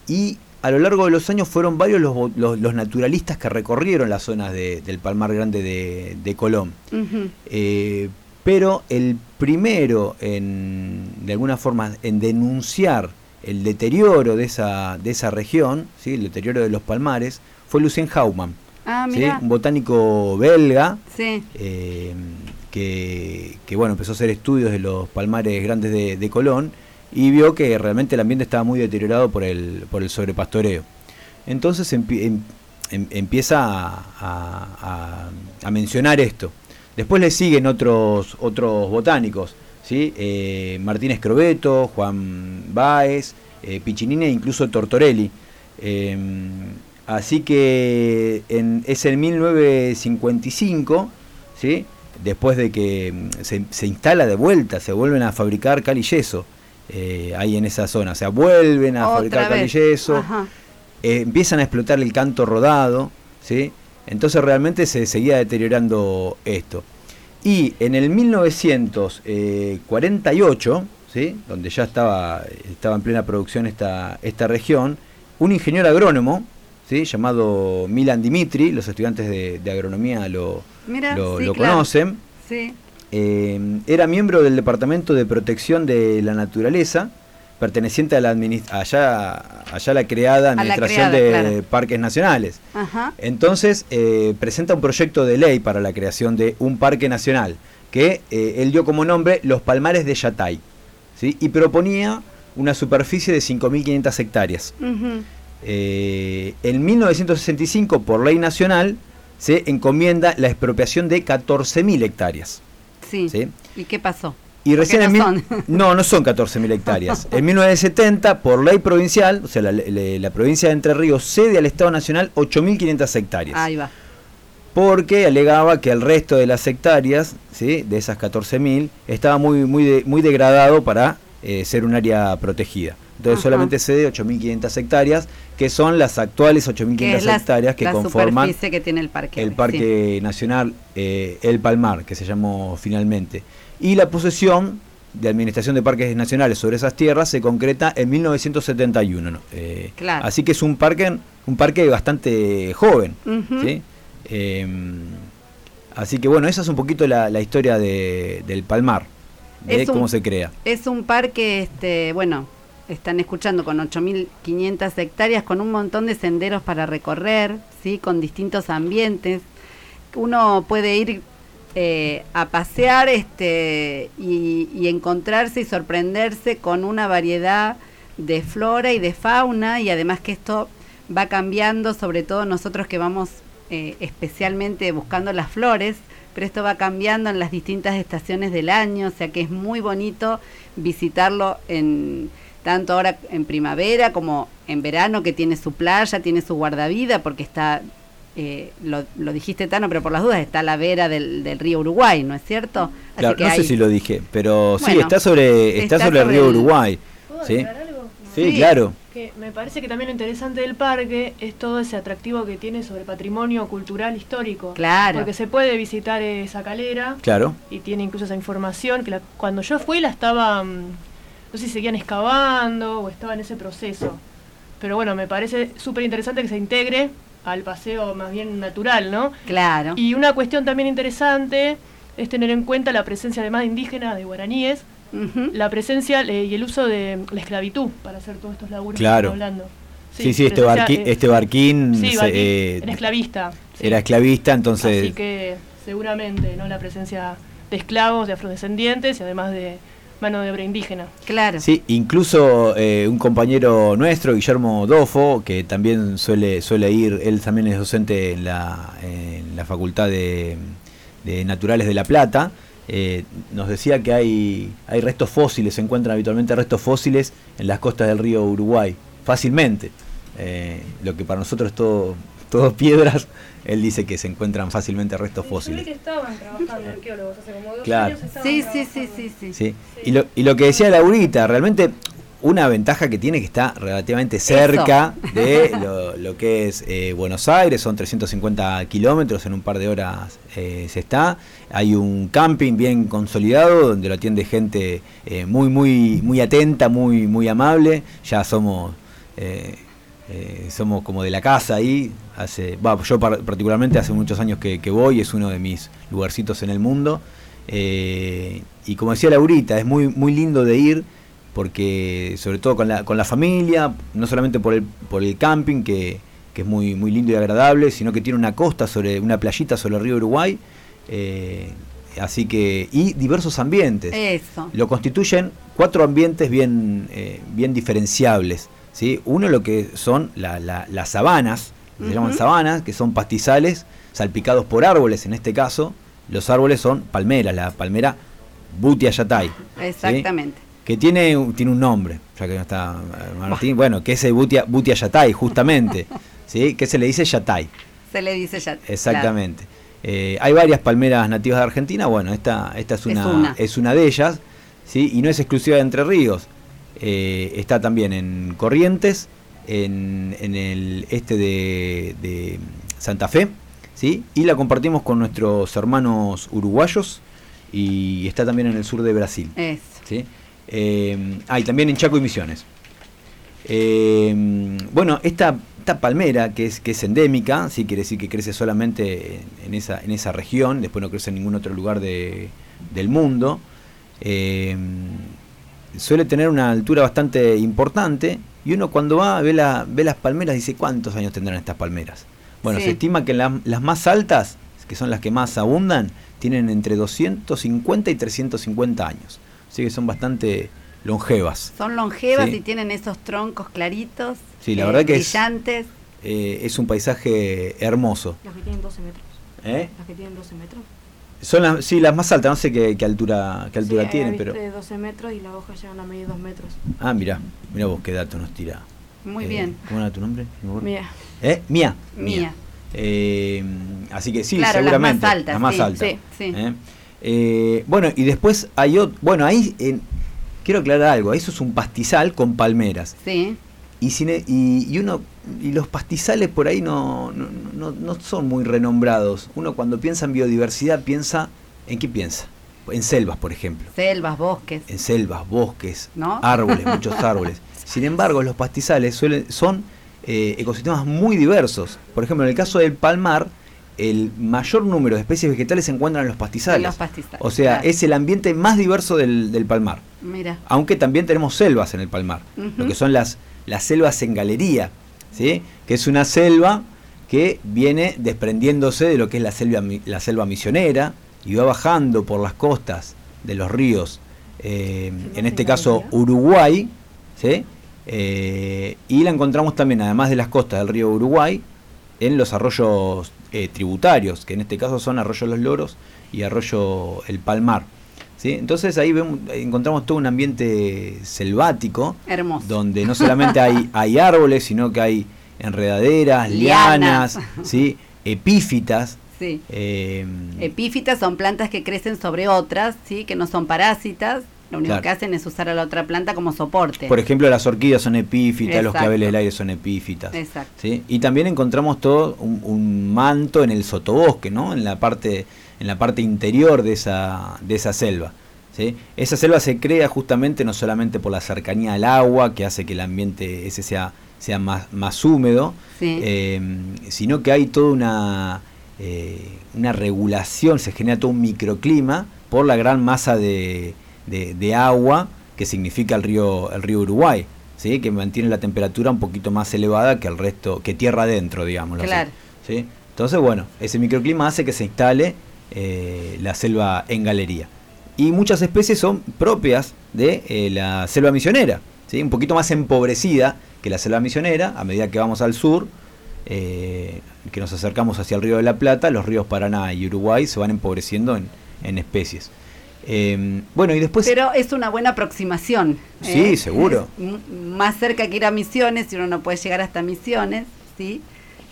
y a lo largo de los años fueron varios los, bo- los- los naturalistas que recorrieron las zonas de- del Palmar Grande de, de Colón. Eh, pero el primero, en, de alguna forma, en denunciar el deterioro de esa, de esa región, ¿sí? el deterioro de los palmares, fue Lucien Haumann, Ah, ¿sí? un botánico belga Sí. eh, que, que, bueno, empezó a hacer estudios de los palmares grandes de, de Colón y vio que realmente el ambiente estaba muy deteriorado por el, por el sobrepastoreo. Entonces em- em- empieza a, a- mencionar esto. Después le siguen otros, otros botánicos, ¿sí? Eh, Martín Escrobeto, Juan Báez, eh, e incluso Tortorelli. Eh, así que en, es en 1955, ¿sí? después de que mm, se, se instala de vuelta, se vuelven a fabricar cal y yeso eh, ahí en esa zona. O sea, vuelven a Otra fabricar Ajá. eh, empiezan a explotar el canto rodado, ¿sí? Entonces realmente se seguía deteriorando esto. Y en el 1948, ¿sí? donde ya estaba, estaba en plena producción esta, esta región, un ingeniero agrónomo, ¿sí? llamado Milan Dimitri, los estudiantes de, de agronomía lo, Mira, lo, sí, lo claro. conocen, Sí. Eh, era miembro del Departamento de Protección de la Naturaleza, perteneciente a la allá, allá la creada la Administración creada, de claro. Parques Nacionales. Ajá. Entonces eh, presenta un proyecto de ley para la creación de un parque nacional, que eh, él dio como nombre Los Palmares de Yatay, ¿sí? y proponía una superficie de 5.500 hectáreas. Ujú. Eh, en 1965, por ley nacional, se encomienda la expropiación de 14.000 hectáreas. Sí. ¿sí? ¿Y qué pasó? Y recién en no mil- son. no, no son 14.000 hectáreas. En 1970, por ley provincial, o sea, la, la- la provincia de Entre Ríos cede al Estado Nacional 8.500 hectáreas. Ahí va. Porque alegaba que el resto de las hectáreas, ¿sí? de esas 14.000, estaba muy, muy, de- muy degradado para eh, ser un área protegida. Entonces Ajá. solamente cede 8.500 hectáreas, que son las actuales Que 8.500 es la, hectáreas que la conforman que tiene el parque. el sí. Parque Nacional eh, El Palmar, que se llamó finalmente. Y la posesión de Administración de Parques Nacionales sobre esas tierras se concreta en 1971. ¿no? Eh, Claro. Así que es un parque, un parque bastante joven. ¿sí? Eh, así que bueno, esa es un poquito la, la historia de- del Palmar, de Es un- cómo se crea. Es un parque, este, bueno, están escuchando, con 8.500 hectáreas, con un montón de senderos para recorrer, ¿sí? con distintos ambientes. Uno puede ir eh, a pasear este, y, encontrarse y sorprenderse con una variedad de flora y de fauna y además que esto va cambiando, sobre todo nosotros que vamos eh, especialmente buscando las flores, pero esto va cambiando en las distintas estaciones del año, o sea que es muy bonito visitarlo en tanto ahora en primavera como en verano que tiene su playa, tiene su guardavida porque está eh, lo, lo dijiste Tano, pero por las dudas está a la vera del, del río Uruguay, ¿no es cierto? Así Claro, que no sé si lo dije, pero sí, está sobre, está está sobre el río el- Uruguay. ¿Puedo ¿sí? algo? Sí, claro. Que me parece que también lo interesante del parque es todo ese atractivo que tiene sobre patrimonio cultural histórico. Claro. Porque se puede visitar esa calera Claro. y tiene incluso esa información que la- cuando yo fui la estaban, no sé si seguían excavando o estaba en ese proceso. Pero bueno, me parece súper interesante que se integre al paseo más bien natural, ¿no? Claro. Y una cuestión también interesante es tener en cuenta la presencia además de indígenas, de guaraníes, la presencia eh, y el uso de la esclavitud para hacer todos estos laburos Claro. que estamos hablando. Sí, sí, este, presencia, barqui- eh, este barquín, sí, barquín, eh, era esclavista. sí. era esclavista, entonces Así que seguramente, ¿no? La presencia de esclavos, de afrodescendientes y además de mano de obra indígena. Claro. Sí, incluso eh, un compañero nuestro, Guillermo Dofo, que también suele, suele ir, él también es docente en la, en la Facultad de, de Naturales de La Plata, eh, nos decía que hay, hay restos fósiles, se encuentran habitualmente restos fósiles en las costas del río Uruguay, fácilmente. Eh, lo que para nosotros es todo, todo piedras, él dice que se encuentran fácilmente restos fósiles. que estaban trabajando arqueólogos hace como dos Claro. años. Sí, sí, sí, sí, sí. Sí. Y, lo, y lo que decía Laurita, realmente una ventaja que tiene que está relativamente cerca de lo, lo que es eh, Buenos Aires, son 350 kilómetros, en un par de horas eh, se está. Hay un camping bien consolidado donde lo atiende gente eh, muy, muy, muy atenta, muy, muy amable. Ya somos... eh, somos como de la casa ahí. Hace, yo par- particularmente hace muchos años que, que voy, es uno de mis lugarcitos en el mundo. Eh, y como decía Laurita, es muy, muy lindo de ir porque sobre todo con la, con la familia, no solamente por el, por el camping, que, que es muy, muy lindo y agradable, sino que tiene una costa sobre, una playita sobre el río Uruguay. eh, así que, y diversos ambientes Eso. lo constituyen cuatro ambientes bien, eh, bien diferenciables. ¿Sí? Uno lo que son la- la- las sabanas, se llaman sabanas, que son pastizales salpicados por árboles en este caso. Los árboles son palmeras, la palmera Butia Yatay. ¿sí? Exactamente. Que tiene, un- tiene un nombre, ya que no está eh, Martín. Bueno, que es el Butia, Butia Yatay, justamente. ¿sí? Que se le dice Yatay. Se le dice ya. Exactamente. Eh, hay varias palmeras nativas de Argentina, bueno, esta, esta es, Es una, una. es una de ellas, ¿sí? y no es exclusiva de Entre Ríos. Eh, está también en Corrientes, en, en el este de, de Santa Fe, ¿sí? y la compartimos con nuestros hermanos uruguayos, y está también en el sur de Brasil. ¿sí? Eh, ah, y también en Chaco y Misiones. Eh, bueno, esta, esta palmera que es, que es endémica, sí quiere decir que crece solamente en, en esa, en esa región, después no crece en ningún otro lugar de- del mundo. eh, suele tener una altura bastante importante y uno cuando va ve, la, ve las palmeras dice cuántos años tendrán estas palmeras. Bueno, Sí. se estima que la- las más altas, que son las que más abundan, tienen entre 250 y 350 años. Así que son bastante longevas. Son longevas Sí. y tienen esos troncos claritos. Sí, la eh, verdad que es- brillantes. Eh, es un paisaje hermoso. Las que tienen 12 metros. ¿eh? Las que tienen 12 metros. Son las, sí, las más altas, no sé qué, qué altura, qué altura Sí, tienen, pero... de 12 metros y las hojas llegan a medir 2 metros. Ah, mira, mira vos qué dato nos tira. Muy Eh, bien. ¿Cómo era tu nombre? Mira, ¿Eh? Mía. Mía. Eh, así que sí, Claro, las seguramente. más altas, las más sí, altas. sí, sí. ¿Eh? Eh, bueno, y después hay otro. Bueno, ahí quiero aclarar algo. Eso es un pastizal con palmeras. Sí. Y, sin e- y, y uno y los pastizales por ahí no, no, no- no son muy renombrados. Uno cuando piensa en biodiversidad piensa. ¿En qué piensa? En selvas, por ejemplo. Selvas, bosques. En selvas, bosques, árboles, muchos árboles. Sin embargo, los pastizales suelen, son eh, ecosistemas muy diversos. Por ejemplo, en el caso del palmar, el mayor número de especies vegetales se encuentran en los pastizales. En los pastizales, O sea, claro. es el ambiente más diverso del, del palmar. Mira. Aunque también tenemos selvas en el palmar, lo que son las, las selvas en galería, ¿sí? que es una selva que viene desprendiéndose de lo que es la selva, la selva misionera y va bajando por las costas de los ríos, eh, en este caso Uruguay, ¿sí? Eh, y la encontramos también, además de las costas del río Uruguay, en los arroyos eh, tributarios, que en este caso son Arroyo Los Loros y Arroyo El Palmar. ¿Sí? Entonces ahí vemos, encontramos todo un ambiente selvático, Hermoso. donde no solamente hay, hay árboles, sino que hay enredaderas, Lianas. lianas, ¿sí? epífitas. Sí. eh, Epífitas son plantas que crecen sobre otras, ¿sí? que no son parásitas. Lo único Claro. que hacen es usar a la otra planta como soporte. por ejemplo, las orquídeas son epífitas, los claveles del aire son epífitas. Exacto. ¿sí? Y también encontramos todo un, un manto en el sotobosque, ¿no? En la parte, en la parte interior de esa, de esa selva. ¿sí? Esa selva se crea justamente no solamente por la cercanía al agua, que hace que el ambiente ese sea, sea más, más húmedo, Sí. eh, sino que hay toda una, eh, una regulación, se genera todo un microclima por la gran masa de, de- de agua que significa el río, el río Uruguay, ¿sí? que mantiene la temperatura un poquito más elevada que el resto, que tierra adentro, digamos. Claro. ¿sí? Entonces, bueno, ese microclima hace que se instale eh, la selva en galería. Y muchas especies son propias de eh, la selva misionera, ¿sí? un poquito más empobrecida que la selva misionera, a medida que vamos al sur, eh, que nos acercamos hacia el río de la Plata, los ríos Paraná y Uruguay se van empobreciendo en, en especies. Eh, bueno, y después... Pero es una buena aproximación. Sí, ¿eh? seguro. Es más cerca que ir a Misiones, si uno no puede llegar hasta Misiones, ¿sí?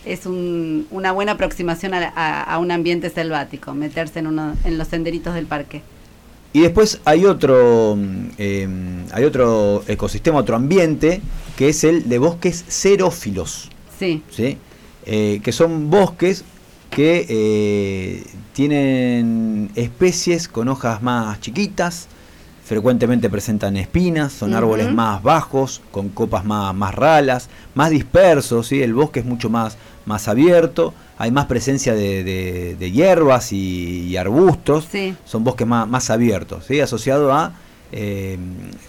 Es un- una buena aproximación a, a- a un ambiente selvático, meterse en, uno, en los senderitos del parque. Y después hay otro, mm, eh, hay otro ecosistema, otro ambiente, que es el de bosques xerófilos. Sí. ¿sí? Eh, que son bosques que eh, tienen especies con hojas más chiquitas, frecuentemente presentan espinas, son árboles más bajos, con copas más, más ralas, más dispersos, ¿sí? el bosque es mucho más, más abierto, hay más presencia de, de- de hierbas y, y arbustos, Sí. son bosques más, más abiertos, ¿sí? asociado a eh,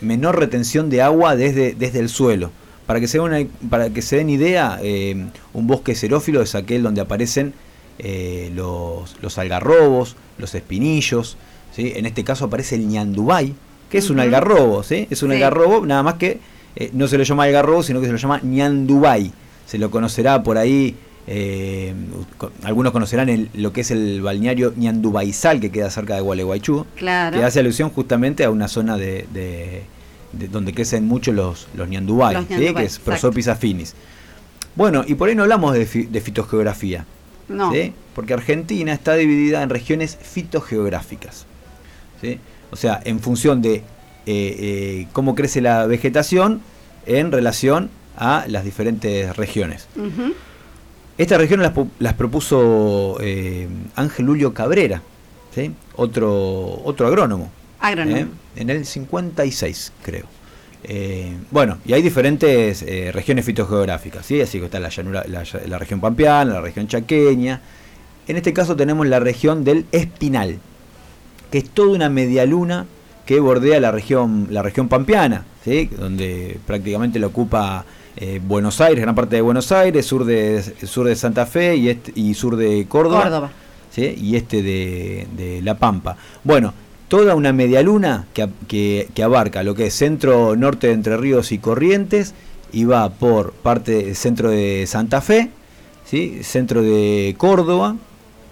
menor retención de agua desde, desde el suelo. Para que se, una- para que se den idea, eh, un bosque xerófilo es aquel donde aparecen eh, los, los algarrobos, los espinillos, ¿sí? en este caso aparece el ñandubay, que es un algarrobo, ¿sí? es un algarrobo, nada más que eh, no se lo llama algarrobo, sino que se lo llama ñandubay. Se lo conocerá por ahí, eh, algunos conocerán el- lo que es el balneario ñandubaizal, que queda cerca de Gualeguaychú, Claro. que hace alusión justamente a una zona de, de- de donde crecen mucho los, los ñandubay, Los ¿sí? que es. Prosopis affinis. Bueno, y por ahí no hablamos de, fi- de fitogeografía, No. ¿sí? porque Argentina está dividida en regiones fitogeográficas. ¿sí? O sea, en función de eh, eh, cómo crece la vegetación en relación a las diferentes regiones. Ujú. Estas regiones las, pu- las propuso eh, Ángel Julio Cabrera, ¿sí? otro, otro agrónomo, Agrónomo. ¿eh? en el 56 creo. Eh, bueno, y hay diferentes regiones fitogeográficas, ¿sí? así que está la, llanura, la, la región pampeana, la región chaqueña. En este caso tenemos la región del Espinal, que es toda una medialuna que bordea la región, la región pampeana, ¿sí? donde prácticamente lo ocupa eh, Buenos Aires, gran parte de Buenos Aires, sur de, sur de Santa Fe y, este- y sur de Córdoba, Córdoba. ¿sí? y este de, de La Pampa. Bueno, toda una medialuna que, a- que, que abarca lo que es centro norte de Entre Ríos y Corrientes y va por parte centro de Santa Fe, ¿sí? centro de Córdoba,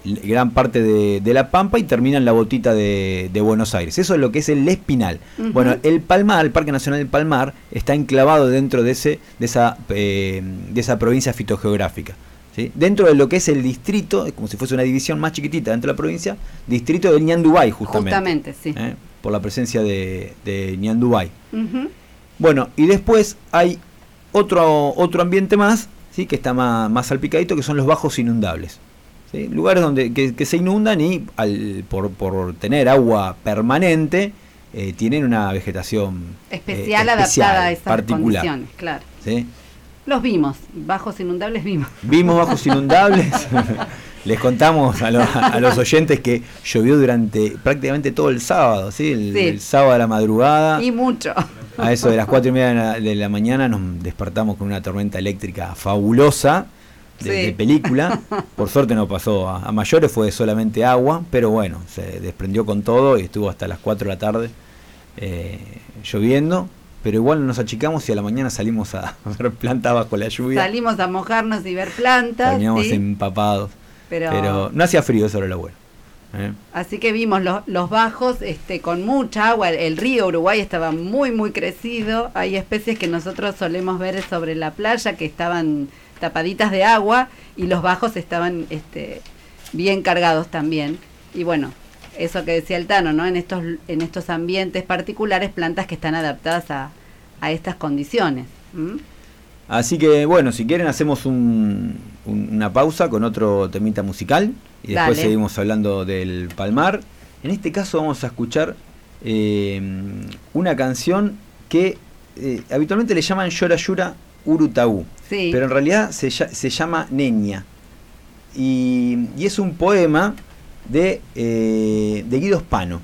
gran parte de, de La Pampa y termina en la botita de, de Buenos Aires. Eso es lo que es el Espinal. Bueno, el Palmar, el Parque Nacional del Palmar, está enclavado dentro de, ese, de, esa, eh, de esa provincia fitogeográfica. ¿sí? Dentro de lo que es el distrito, es como si fuese una división más chiquitita dentro de la provincia, distrito del Ñandubay, justamente. Justamente, sí. ¿eh? Por la presencia de, de Ñandubay. Bueno, y después hay otro, otro ambiente más, ¿sí? que está más, más salpicadito, que son los bajos inundables. ¿Sí? Lugares donde que, que se inundan y al, por, por tener agua permanente eh, tienen una vegetación eh, Especial, especial, adaptada a esas particular. condiciones, claro. ¿sí? Los vimos, bajos inundables vimos. Vimos bajos inundables. Les contamos a, lo- a los oyentes que llovió durante prácticamente todo el sábado, ¿sí? El, Sí. el sábado a la madrugada. Y mucho. A eso de las cuatro y media de la, de la mañana nos despertamos con una tormenta eléctrica fabulosa de, Sí. de película. Por suerte no pasó a, a mayores, fue solamente agua, pero bueno, se desprendió con todo y estuvo hasta las 4 de la tarde eh, lloviendo. Pero igual nos achicamos y a la mañana salimos a ver plantas bajo la lluvia. Salimos a mojarnos y ver plantas. Terminamos ¿sí? empapados. Pero- Pero... no hacía frío, eso era lo bueno. ¿eh? Así que vimos los, los bajos este, con mucha agua. El, el río Uruguay estaba muy, muy crecido. Hay especies que nosotros solemos ver sobre la playa que estaban tapaditas de agua y los bajos estaban este, bien cargados también. Y bueno, eso que decía el Tano, ¿no? En estos, en estos ambientes particulares, plantas que están adaptadas a, a estas condiciones. Así que bueno, si quieren hacemos un- un- una pausa con otro temita musical y después Dale. seguimos hablando del Palmar. En este caso vamos a escuchar eh, una canción que eh, habitualmente le llaman Llora Llora Urutaú, Sí. pero en realidad se, se llama Neña. Y, y es un poema de, eh, de Guido Spano.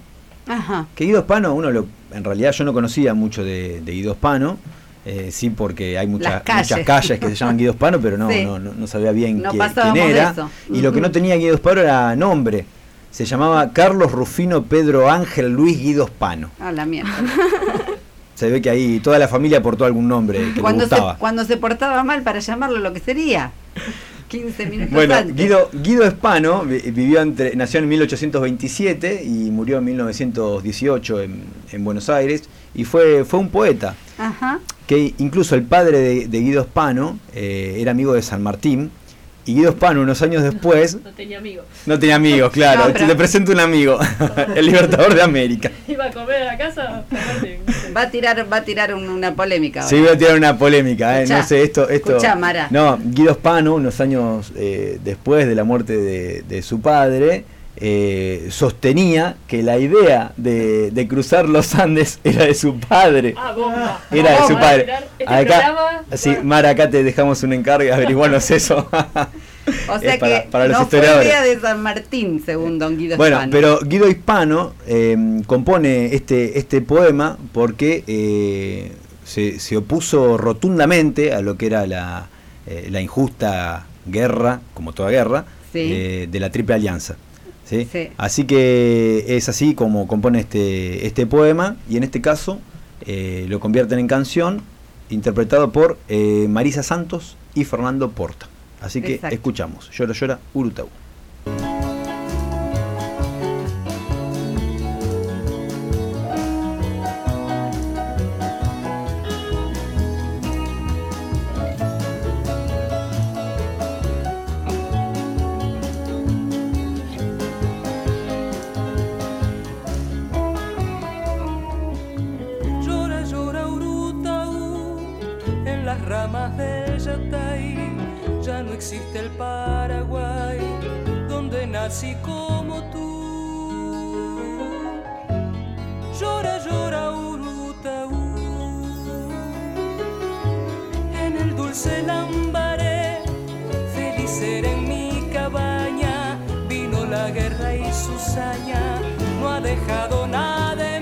Ajá. Que Guido Spano, uno lo, en realidad yo no conocía mucho de, de Guido Spano, eh, sí porque hay mucha- calles. muchas calles que se llaman Guido Spano, pero no, Sí. no, no, no sabía bien No quién, era. Y lo que no tenía Guido Spano era nombre. Se llamaba Carlos Rufino Pedro Ángel Luis Guido Spano. A la mierda. Se ve que ahí toda la familia aportó algún nombre que le cuando, se, gustaba. cuando se portaba mal para llamarlo lo que sería. 15 minutos Bueno, antes. Guido, Guido Espano vi- vivió entre, nació en 1827 y murió en 1918 en, en Buenos Aires y fue, fue un poeta Ajá. que incluso el padre de, de Guido Espano eh, era amigo de San Martín y Guido Espano unos años después No tenía amigos. no tenía amigos, claro, No, te presento un amigo, el libertador de América. Iba a comer a la casa. Va a tirar, va a tirar un- una polémica. Sí, ahora. voy a tirar una polémica, eh, Escuchá, no sé, esto... esto escuchá, Mara. No, Guido Spano, unos años eh, después de la muerte de, de su padre, eh, sostenía que la idea de, de cruzar los Andes era de su padre. Ah, bomba. Era de su padre. Este Acá, sí, Mara, acá te dejamos un encargo, averiguarnos eso. O sea Es para- que para los no fue idea de San Martín, según don Guido Bueno, Spano. pero Guido Hispano eh, compone este, este poema porque eh, se, se opuso rotundamente a lo que era la, eh, la injusta guerra, como toda guerra, Sí. eh, de la Triple Alianza. ¿Sí? Sí. Así que es así como compone este, este poema y en este caso eh, lo convierten en canción interpretado por eh, Marisa Santos y Fernando Porta. Así que Exacto. escuchamos, Llora Llora Urutau. En mi cabaña, vino la guerra y su saña, no ha dejado nada en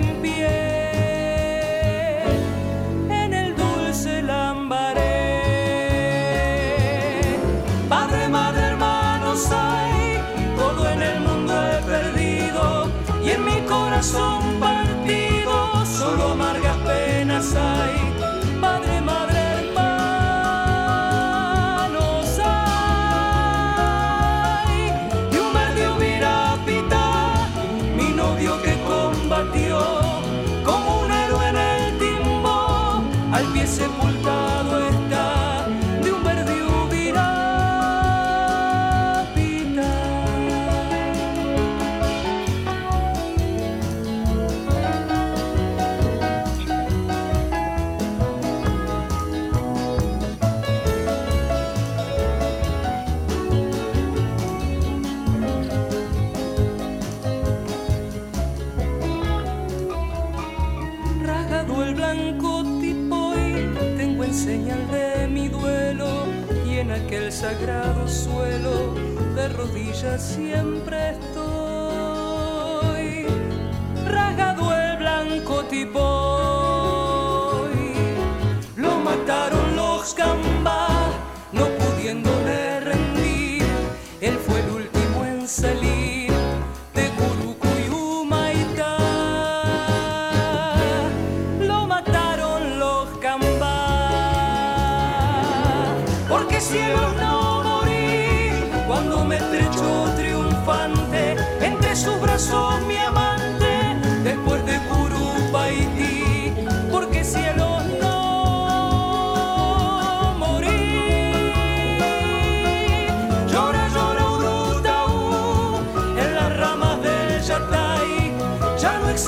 rodillas siempre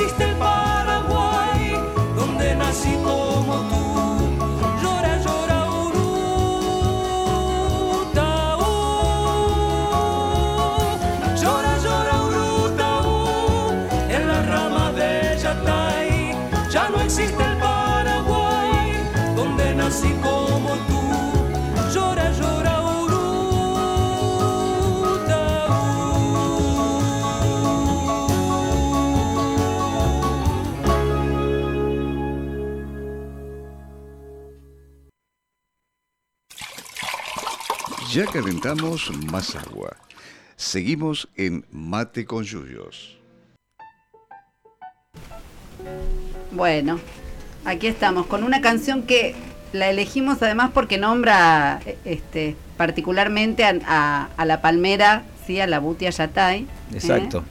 existe Ya calentamos más agua. Seguimos en Mate con Yuyos. Bueno, aquí estamos con una canción que la elegimos además porque nombra este, particularmente a, a- a la palmera, ¿sí? a la Butia Yatay. ¿eh? Exacto.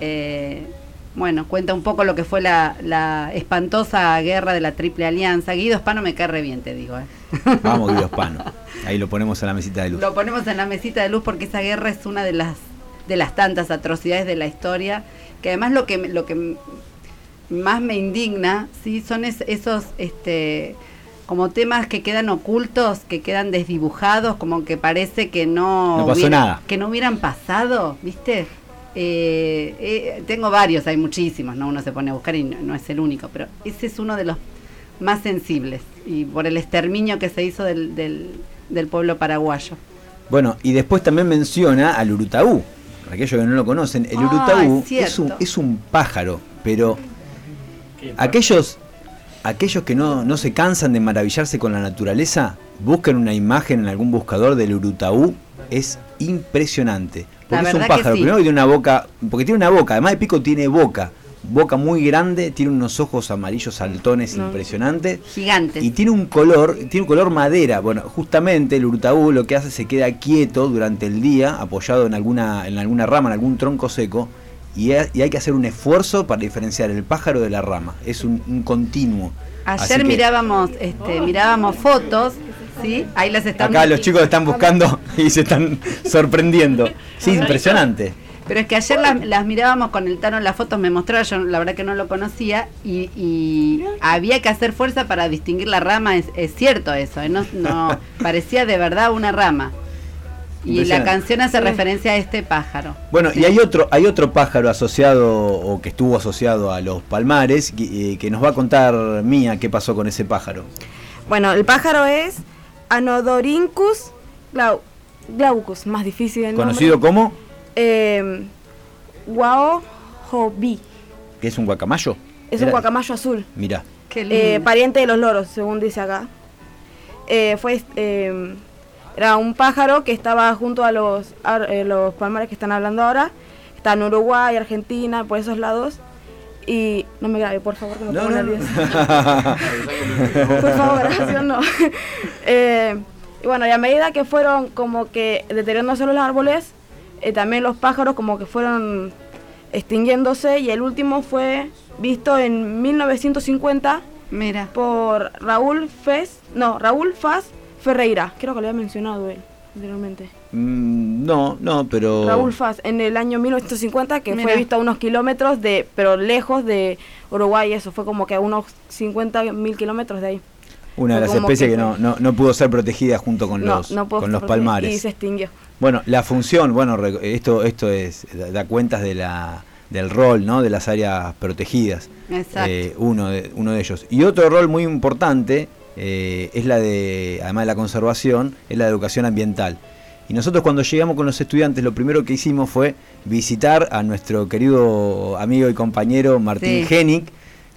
Eh, bueno, cuenta un poco lo que fue la, la espantosa guerra de la Triple Alianza. Guido Hispano me cae re bien, te digo. ¿eh? Vamos, Guido Hispano. Ahí lo ponemos en la mesita de luz. Lo ponemos en la mesita de luz porque esa guerra es una de las de las tantas atrocidades de la historia, que además lo que lo que más me indigna, sí, son es- esos este como temas que quedan ocultos, que quedan desdibujados, como que parece que no, No pasó hubiera- nada. que no hubieran pasado, ¿viste? Eh, eh, tengo varios, hay muchísimos, ¿no? Uno se pone a buscar y no, no es el único, pero ese es uno de los más sensibles y por el exterminio que se hizo del, del, del pueblo paraguayo. Bueno, y después también menciona al Urutaú. Para aquellos que no lo conocen, el Ah, Urutaú es un, es un pájaro, pero aquellos, aquellos que no, no se cansan de maravillarse con la naturaleza, busquen una imagen en algún buscador del Urutaú, es impresionante. Porque es un pájaro, sí. primero que tiene una boca, porque tiene una boca, además de pico tiene boca, boca muy grande, tiene unos ojos amarillos saltones No. impresionantes. Gigantes. Y tiene un color, tiene un color madera. Bueno, justamente el urutaú lo que hace se queda quieto durante el día, apoyado en alguna, en alguna rama, en algún tronco seco, y, ha- y hay que hacer un esfuerzo para diferenciar el pájaro de la rama. Es un, un continuo. Ayer que mirábamos, este, mirábamos fotos, ¿sí? Ahí las estamos. Acá los chicos están buscando y se están sorprendiendo. Sí, impresionante. Pero es que ayer las, las mirábamos con el Tano en las fotos, me mostraba, yo la verdad que no lo conocía, y, y había que hacer fuerza para distinguir la rama, es, es cierto eso, ¿eh? no, no parecía de verdad una rama. Y la canción hace referencia a este pájaro. Bueno, y hay otro, hay otro pájaro asociado o que estuvo asociado a los palmares que, eh, que nos va a contar Mía qué pasó con ese pájaro. Bueno, el pájaro es Anodorhynchus glau- glaucus, más difícil el Conocido nombre. como Eh, Guaojobi. que es un guacamayo. Es un guacamayo azul. Qué lindo. Eh, pariente de los loros, según dice acá. Eh, fue, eh, era un pájaro que estaba junto a los, eh, los palmares que están hablando ahora. Está en Uruguay, Argentina, por esos lados. Y no me grabe, por favor, que me No, pongo no, nerviosa. por favor, grabación no. Eh, y bueno, y a medida que fueron como que deteriorándose los árboles, eh, también los pájaros como que fueron extinguiéndose y el último fue visto en 1950 Mira. por Raúl Fez, no, Raúl Faz Ferreira, creo que lo había mencionado él anteriormente. Mm, no, no, pero. Raúl Faz en el año 1950 que Mira. fue visto a unos kilómetros de, pero lejos de Uruguay, eso fue como que a unos 50 mil kilómetros de ahí. Una de las especies que que no, no, no pudo ser protegida junto con no, los, no con los palmares. y se extinguió. Bueno, la función, bueno, esto, esto es, da, da cuentas de la, del rol, ¿no? De las áreas protegidas. Exacto. Eh, uno, de, uno de ellos. Y otro rol muy importante eh, es la de, además de la conservación, es la de educación ambiental. Y nosotros cuando llegamos con los estudiantes, lo primero que hicimos fue visitar a nuestro querido amigo y compañero Martín Sí. Genic,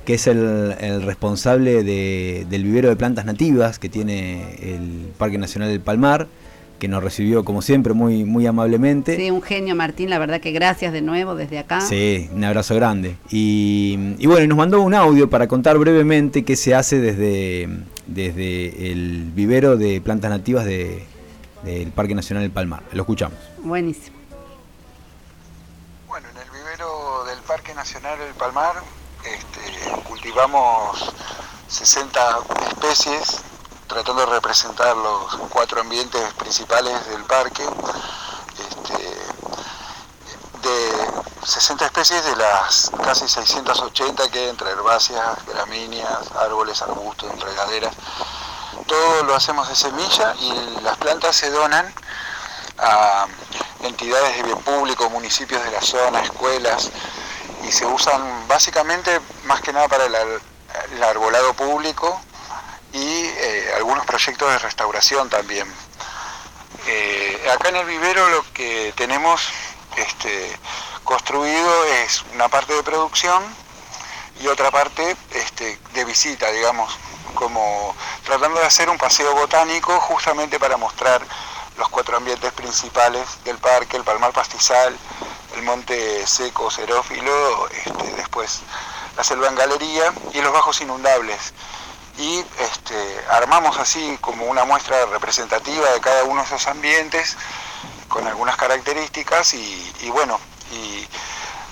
que es el, el responsable de- del vivero de plantas nativas que tiene el Parque Nacional del Palmar, que nos recibió como siempre muy, muy amablemente. Sí, un genio Martín, la verdad que gracias de nuevo desde acá. Sí, un abrazo grande. Y, y bueno, y nos mandó un audio para contar brevemente qué se hace desde, desde el vivero de plantas nativas de- del Parque Nacional del Palmar. Lo escuchamos. Buenísimo. Bueno, en el vivero del Parque Nacional del Palmar este, cultivamos 60 especies, tratando de representar los cuatro ambientes principales del parque. Este, de 60 especies de las casi 680 que entre herbáceas, gramíneas, árboles, arbustos, enredaderas. Todo lo hacemos de semilla y las plantas se donan a entidades de bien público, municipios de la zona, escuelas, y se usan básicamente más que nada para el, ar- el arbolado público y eh, algunos proyectos de restauración también. Eh, acá en el vivero lo que tenemos este, construido es una parte de producción y otra parte este, de visita, digamos, como tratando de hacer un paseo botánico justamente para mostrar los cuatro ambientes principales del parque, el palmar pastizal, el monte seco xerófilo, este, después la selva en galería y los bajos inundables. Y este, armamos así como una muestra representativa de cada uno de esos ambientes con algunas características y, bueno, y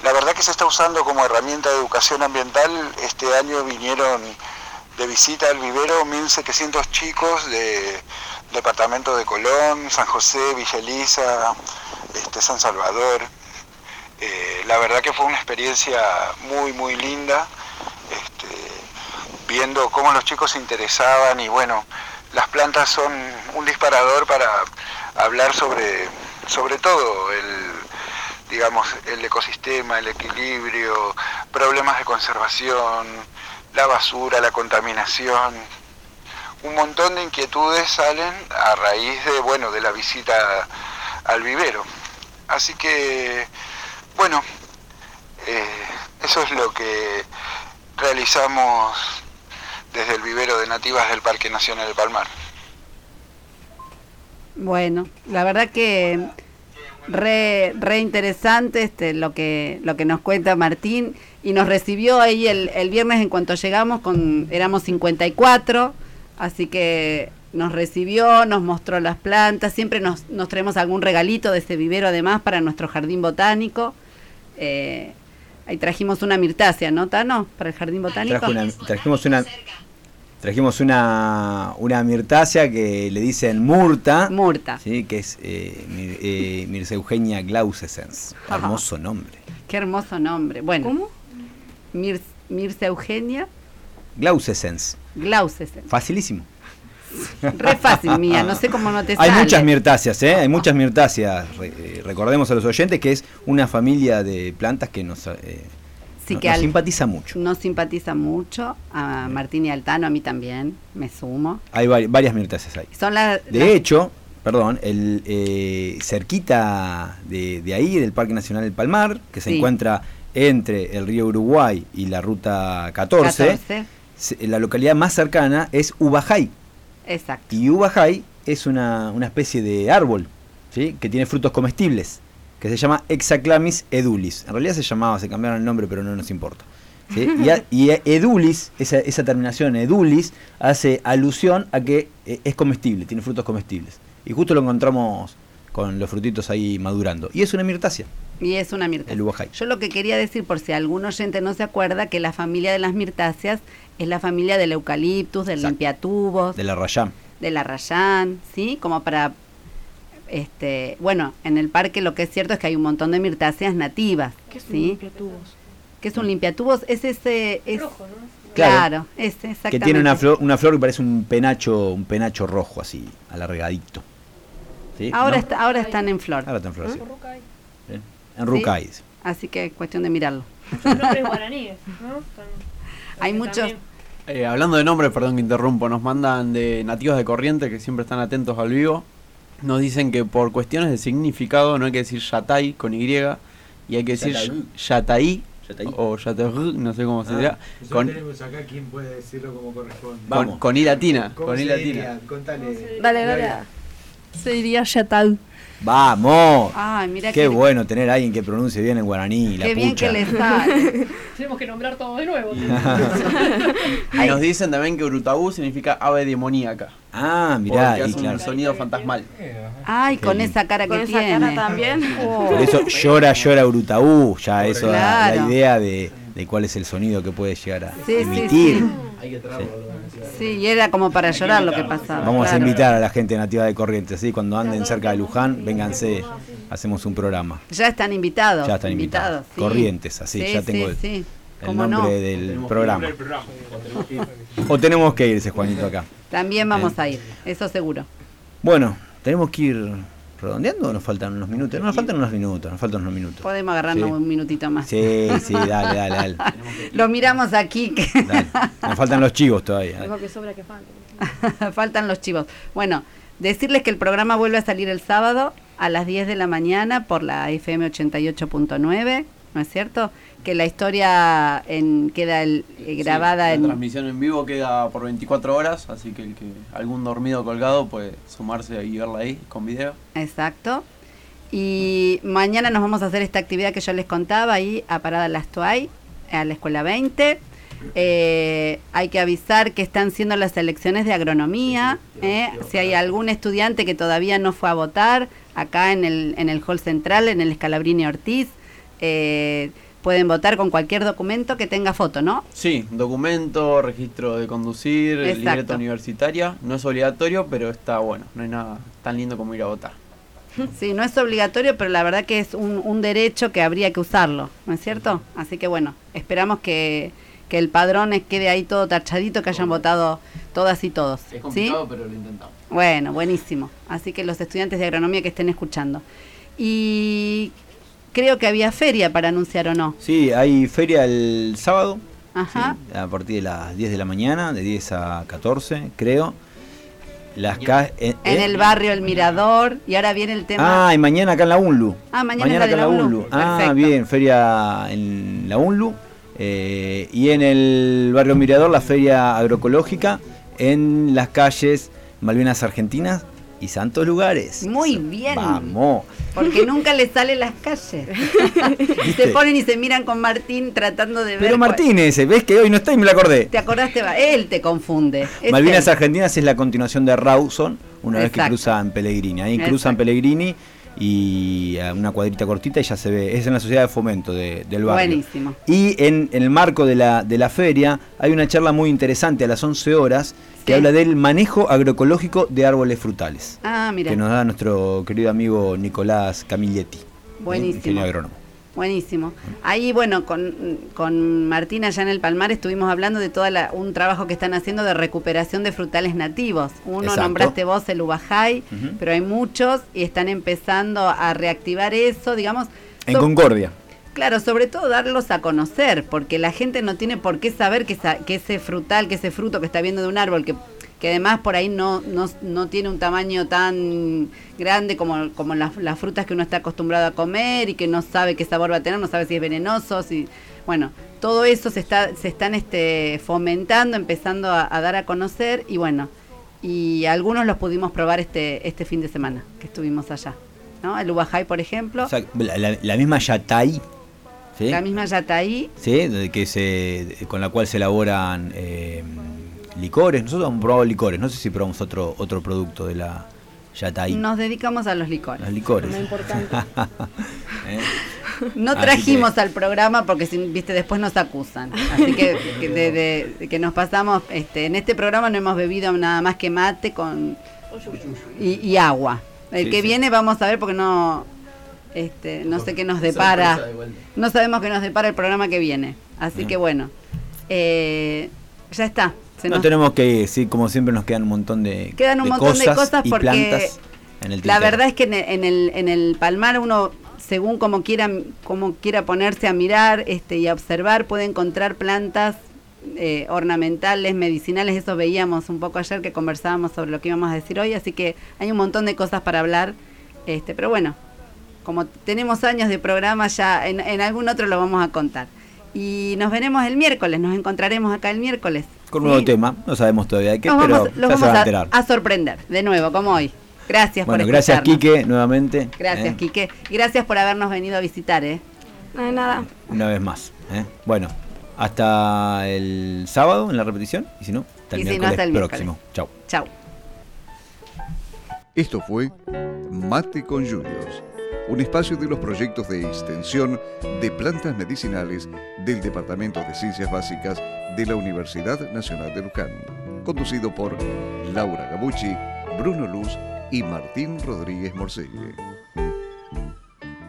la verdad que se está usando como herramienta de educación ambiental. Este año vinieron de visita al vivero 1.700 chicos de departamento de Colón, San José, Villa Elisa, este, San Salvador. Eh, la verdad que fue una experiencia muy, muy linda, este, viendo cómo los chicos se interesaban y bueno, las plantas son un disparador para hablar sobre, sobre todo el, digamos, el ecosistema, el equilibrio, problemas de conservación, la basura, la contaminación. Un montón de inquietudes salen a raíz de, bueno, de la visita al vivero. Así que, bueno, eh, eso es lo que realizamos desde el vivero de nativas del Parque Nacional del Palmar. Bueno, la verdad que re, re interesante este, lo que lo que nos cuenta Martín y nos recibió ahí el, el viernes en cuanto llegamos con éramos 54, así que nos recibió, nos mostró las plantas, siempre nos, nos traemos algún regalito de ese vivero además para nuestro jardín botánico. Eh, ahí trajimos una mirtácea, ¿no, Tano? Para el jardín botánico. Trajimos una trajimos una, una mirtácea que le dicen Murta. Murta. ¿sí? Que es eh, Mir- eh, Eugenia Glausesens. Hermoso nombre. Qué hermoso nombre. Bueno. ¿Cómo? Mir, Mircea Eugenia Glausesens. Glauses. Facilísimo. Re fácil, mía. No sé cómo no te Hay sale. muchas mirtáceas, ¿eh? Hay muchas mirtáceas. Re- eh, recordemos a los oyentes que es una familia de plantas que nos, eh, No- que nos al- simpatiza mucho. Nos simpatiza mucho. A Martín y Altano, a mí también. Me sumo. Hay vari- varias mirtáceas ahí. Son las. De hecho, perdón, el, eh, cerquita de, de ahí, del Parque Nacional del Palmar, que se Sí. encuentra entre el río Uruguay y la ruta 14, 14. se- la localidad más cercana es Ubajay. Exacto. Y Ubajay es una, una especie de árbol ¿sí? que tiene frutos comestibles, que se llama Hexaclamis edulis. En realidad se llamaba, se cambiaron el nombre, pero no nos importa. ¿sí? Y, a- y edulis, esa, esa terminación edulis, hace alusión a que eh, es comestible, tiene frutos comestibles. Y justo lo encontramos con los frutitos ahí madurando. Y es una mirtácea, Y es una mirtácea. el Ubajay. Yo lo que quería decir, por si algún oyente no se acuerda, que la familia de las mirtáceas es la familia del eucaliptus, del Exacto. limpiatubos, De la rayán. de la rayán, ¿sí? Como para. Este, bueno, en el parque lo que es cierto es que hay un montón de mirtáceas nativas, ¿Qué es un limpiatubos? ¿Qué es un limpiatubos? Es ese. Es, Rojo, ¿no? Claro. Exactamente. Que tiene una flor, una flor que parece un penacho, un penacho rojo así, alargadito. ¿Sí? Ahora, ¿No? está, ahora están en flor. Ahora está en flor, sí. ¿Eh? En Rucay. Así que es cuestión de mirarlo. Son nombres guaraníes, ¿no? Son- Hay muchos- también- Eh, hablando de nombres, perdón que interrumpo, nos mandan de nativos de Corriente que siempre están atentos al vivo. Nos dicen que por cuestiones de significado no hay que decir Yatay con Y y hay que decir Yataí. O Yataí, no sé cómo se Ah, dirá, nosotros con, tenemos acá quien puede decirlo como corresponde. con, con I latina, ¿Cómo con I se latina. Contale. Dale, dale. Gloria. Se diría Yatal. Vamos. Ay, mira Qué qué, bueno tener a alguien que pronuncie bien en guaraní, la qué bien pucha. que le sale. Tenemos que nombrar todo de nuevo. Y nos dicen también que Urutaú significa ave demoníaca. Ah, mirá, porque y hace claro. un sonido fantasmal. Ay, con esa cara Con que esa tiene. cara también. Oh. Por eso llora, llora Urutaú, ya eso da Claro. la idea de, de cuál es el sonido que puede llegar a Sí, sí, emitir. sí. Hay que traerlo. Sí, y era como para llorar lo que pasaba. Vamos a invitar a la gente nativa de Corrientes, ¿sí? cuando anden cerca de Luján, vénganse, hacemos un programa. Ya están invitados. Ya están invitados. sí. Corrientes, así, Sí, ya sí, tengo el, sí. el ¿Cómo nombre no? del programa. O tenemos que irse, Juanito, acá. También vamos a ir, eso seguro. Bueno, tenemos que ir redondeando o nos faltan unos minutos. No, nos faltan unos minutos, nos faltan unos minutos. Podemos agarrarnos Sí. un minutito más. Sí, sí, dale, dale, dale. Lo miramos aquí, dale. Nos faltan los chivos todavía. Algo que sobra que falta. faltan los chivos. Bueno, decirles que el programa vuelve a salir el sábado a las 10 de la mañana por la FM 88.9, ¿no es cierto? Que la historia en, queda el- eh, grabada Sí, la en... transmisión en vivo queda por 24 horas, así que el que algún dormido colgado puede sumarse y verla ahí con video. Exacto. Y mañana nos vamos a hacer esta actividad que yo les contaba ahí a Parada Las Tuay, a la Escuela 20. Eh, hay que avisar que están siendo las elecciones de agronomía. ¿eh? Si hay algún estudiante que todavía no fue a votar, acá en el, en el hall central, en el Escalabrini Ortiz, eh, pueden votar con cualquier documento que tenga foto, ¿no? Sí, documento, registro de conducir, Exacto. libreta universitaria. No es obligatorio, pero está bueno. No hay nada tan lindo como ir a votar. Sí, no es obligatorio, pero la verdad que es un, un derecho que habría que usarlo, ¿no es cierto? Así que bueno, esperamos que, que el padrón quede ahí todo tachadito, que hayan votado todas y todos. Es ¿sí? complicado, pero lo intentamos. Bueno, buenísimo. Así que los estudiantes de agronomía que estén escuchando. Y creo que había feria para anunciar o no. Sí, hay feria el sábado, Ajá. sí, a partir de las 10 de la mañana, de 10 a 14, creo. Las ca- eh, En eh. el barrio El Mirador. Y ahora viene el tema. Ah, y mañana acá en la UNLU. Ah, mañana la acá en la la UNLU. UNLU. Ah, Perfecto. bien, feria en la UNLU. eh, y en el barrio Mirador, la feria agroecológica en las calles Malvinas Argentinas y Santos Lugares. Muy bien. Vamos. Porque nunca les salen las calles. y se ponen y se miran con Martín tratando de ver. Pero cuál- Martínez, ¿ves que hoy no está y me la acordé? ¿Te acordaste? Va, Él te confunde. Es Malvinas él. Argentinas es la continuación de Rawson, una vez que cruzan Pellegrini. Ahí Exacto. cruzan Pellegrini y a una cuadrita cortita y ya se ve. Es en la sociedad de fomento de- del barrio. Buenísimo. Y en, en el marco de la, de la feria hay una charla muy interesante a las 11 horas que habla del manejo agroecológico de árboles frutales. Ah, mira. Que nos da nuestro querido amigo Nicolás Camilletti. Buenísimo. Ingeniero agrónomo. Buenísimo. Ahí, bueno, con, con Martina allá en el Palmar estuvimos hablando de todo un trabajo que están haciendo de recuperación de frutales nativos. Uno Exacto. nombraste vos el Ubajay, pero hay muchos y están empezando a reactivar eso, digamos. En so- Concordia. Claro, sobre todo darlos a conocer, porque la gente no tiene por qué saber que, esa- que ese frutal, que ese fruto que está viendo de un árbol, que, además por ahí no, no, no tiene un tamaño tan grande como, como las, frutas que uno está acostumbrado a comer y que no sabe qué sabor va a tener, no sabe si es venenoso, si, bueno, todo eso se está, se están este, fomentando, empezando a, dar a conocer y bueno, y algunos los pudimos probar este, este fin de semana que estuvimos allá. ¿no? El Ubajay, por ejemplo, la- la misma Yatay. ¿Sí? la misma Yataí, ¿sí? de que se, con la cual se elaboran eh, licores. Nosotros hemos probado licores, no sé si probamos otro otro producto de la Yatay. nos dedicamos a los licores. Los licores. Lo importante. ¿Eh? No trajimos al programa porque viste después nos acusan. Así que, que, de- de- de que nos pasamos, este, en este programa no hemos bebido nada más que mate con y, y agua. El Sí, que sí. viene vamos a ver porque no este, no sé qué nos depara. No sabemos qué nos depara el programa que viene. Así que bueno. eh, ya está. Se No nos- tenemos que ir, sí, como siempre nos quedan un montón de, Quedan un de montón de cosas porque plantas en el La verdad es que en el, en el, en el Palmar uno, según como quiera, como quiera ponerse a mirar este, y a observar, puede encontrar plantas eh, ornamentales, medicinales, eso veíamos un poco ayer que conversábamos sobre lo que íbamos a decir hoy, así que hay un montón de cosas para hablar, este, pero bueno, como tenemos años de programa ya en, en algún otro lo vamos a contar. Y nos veremos el miércoles, nos encontraremos acá el miércoles. Con un nuevo tema, no sabemos todavía de qué, Nos pero vamos, los ya se vamos van a enterar. a sorprender, de nuevo, como hoy. Gracias bueno, por gracias escucharnos. Quique nuevamente. Gracias, ¿eh? Quique. Gracias por habernos venido a visitar, ¿eh? No hay nada. Una vez más. ¿eh? Bueno, hasta el sábado en la repetición y si no, hasta el, Y si no, hasta el miércoles. próximo. Chau. Chau. Esto fue Mate con Juniors, un espacio de los proyectos de extensión de plantas medicinales del Departamento de Ciencias Básicas de la Universidad Nacional de Luján, conducido por Laura Gabucci, Bruno Luz y Martín Rodríguez Morcelle.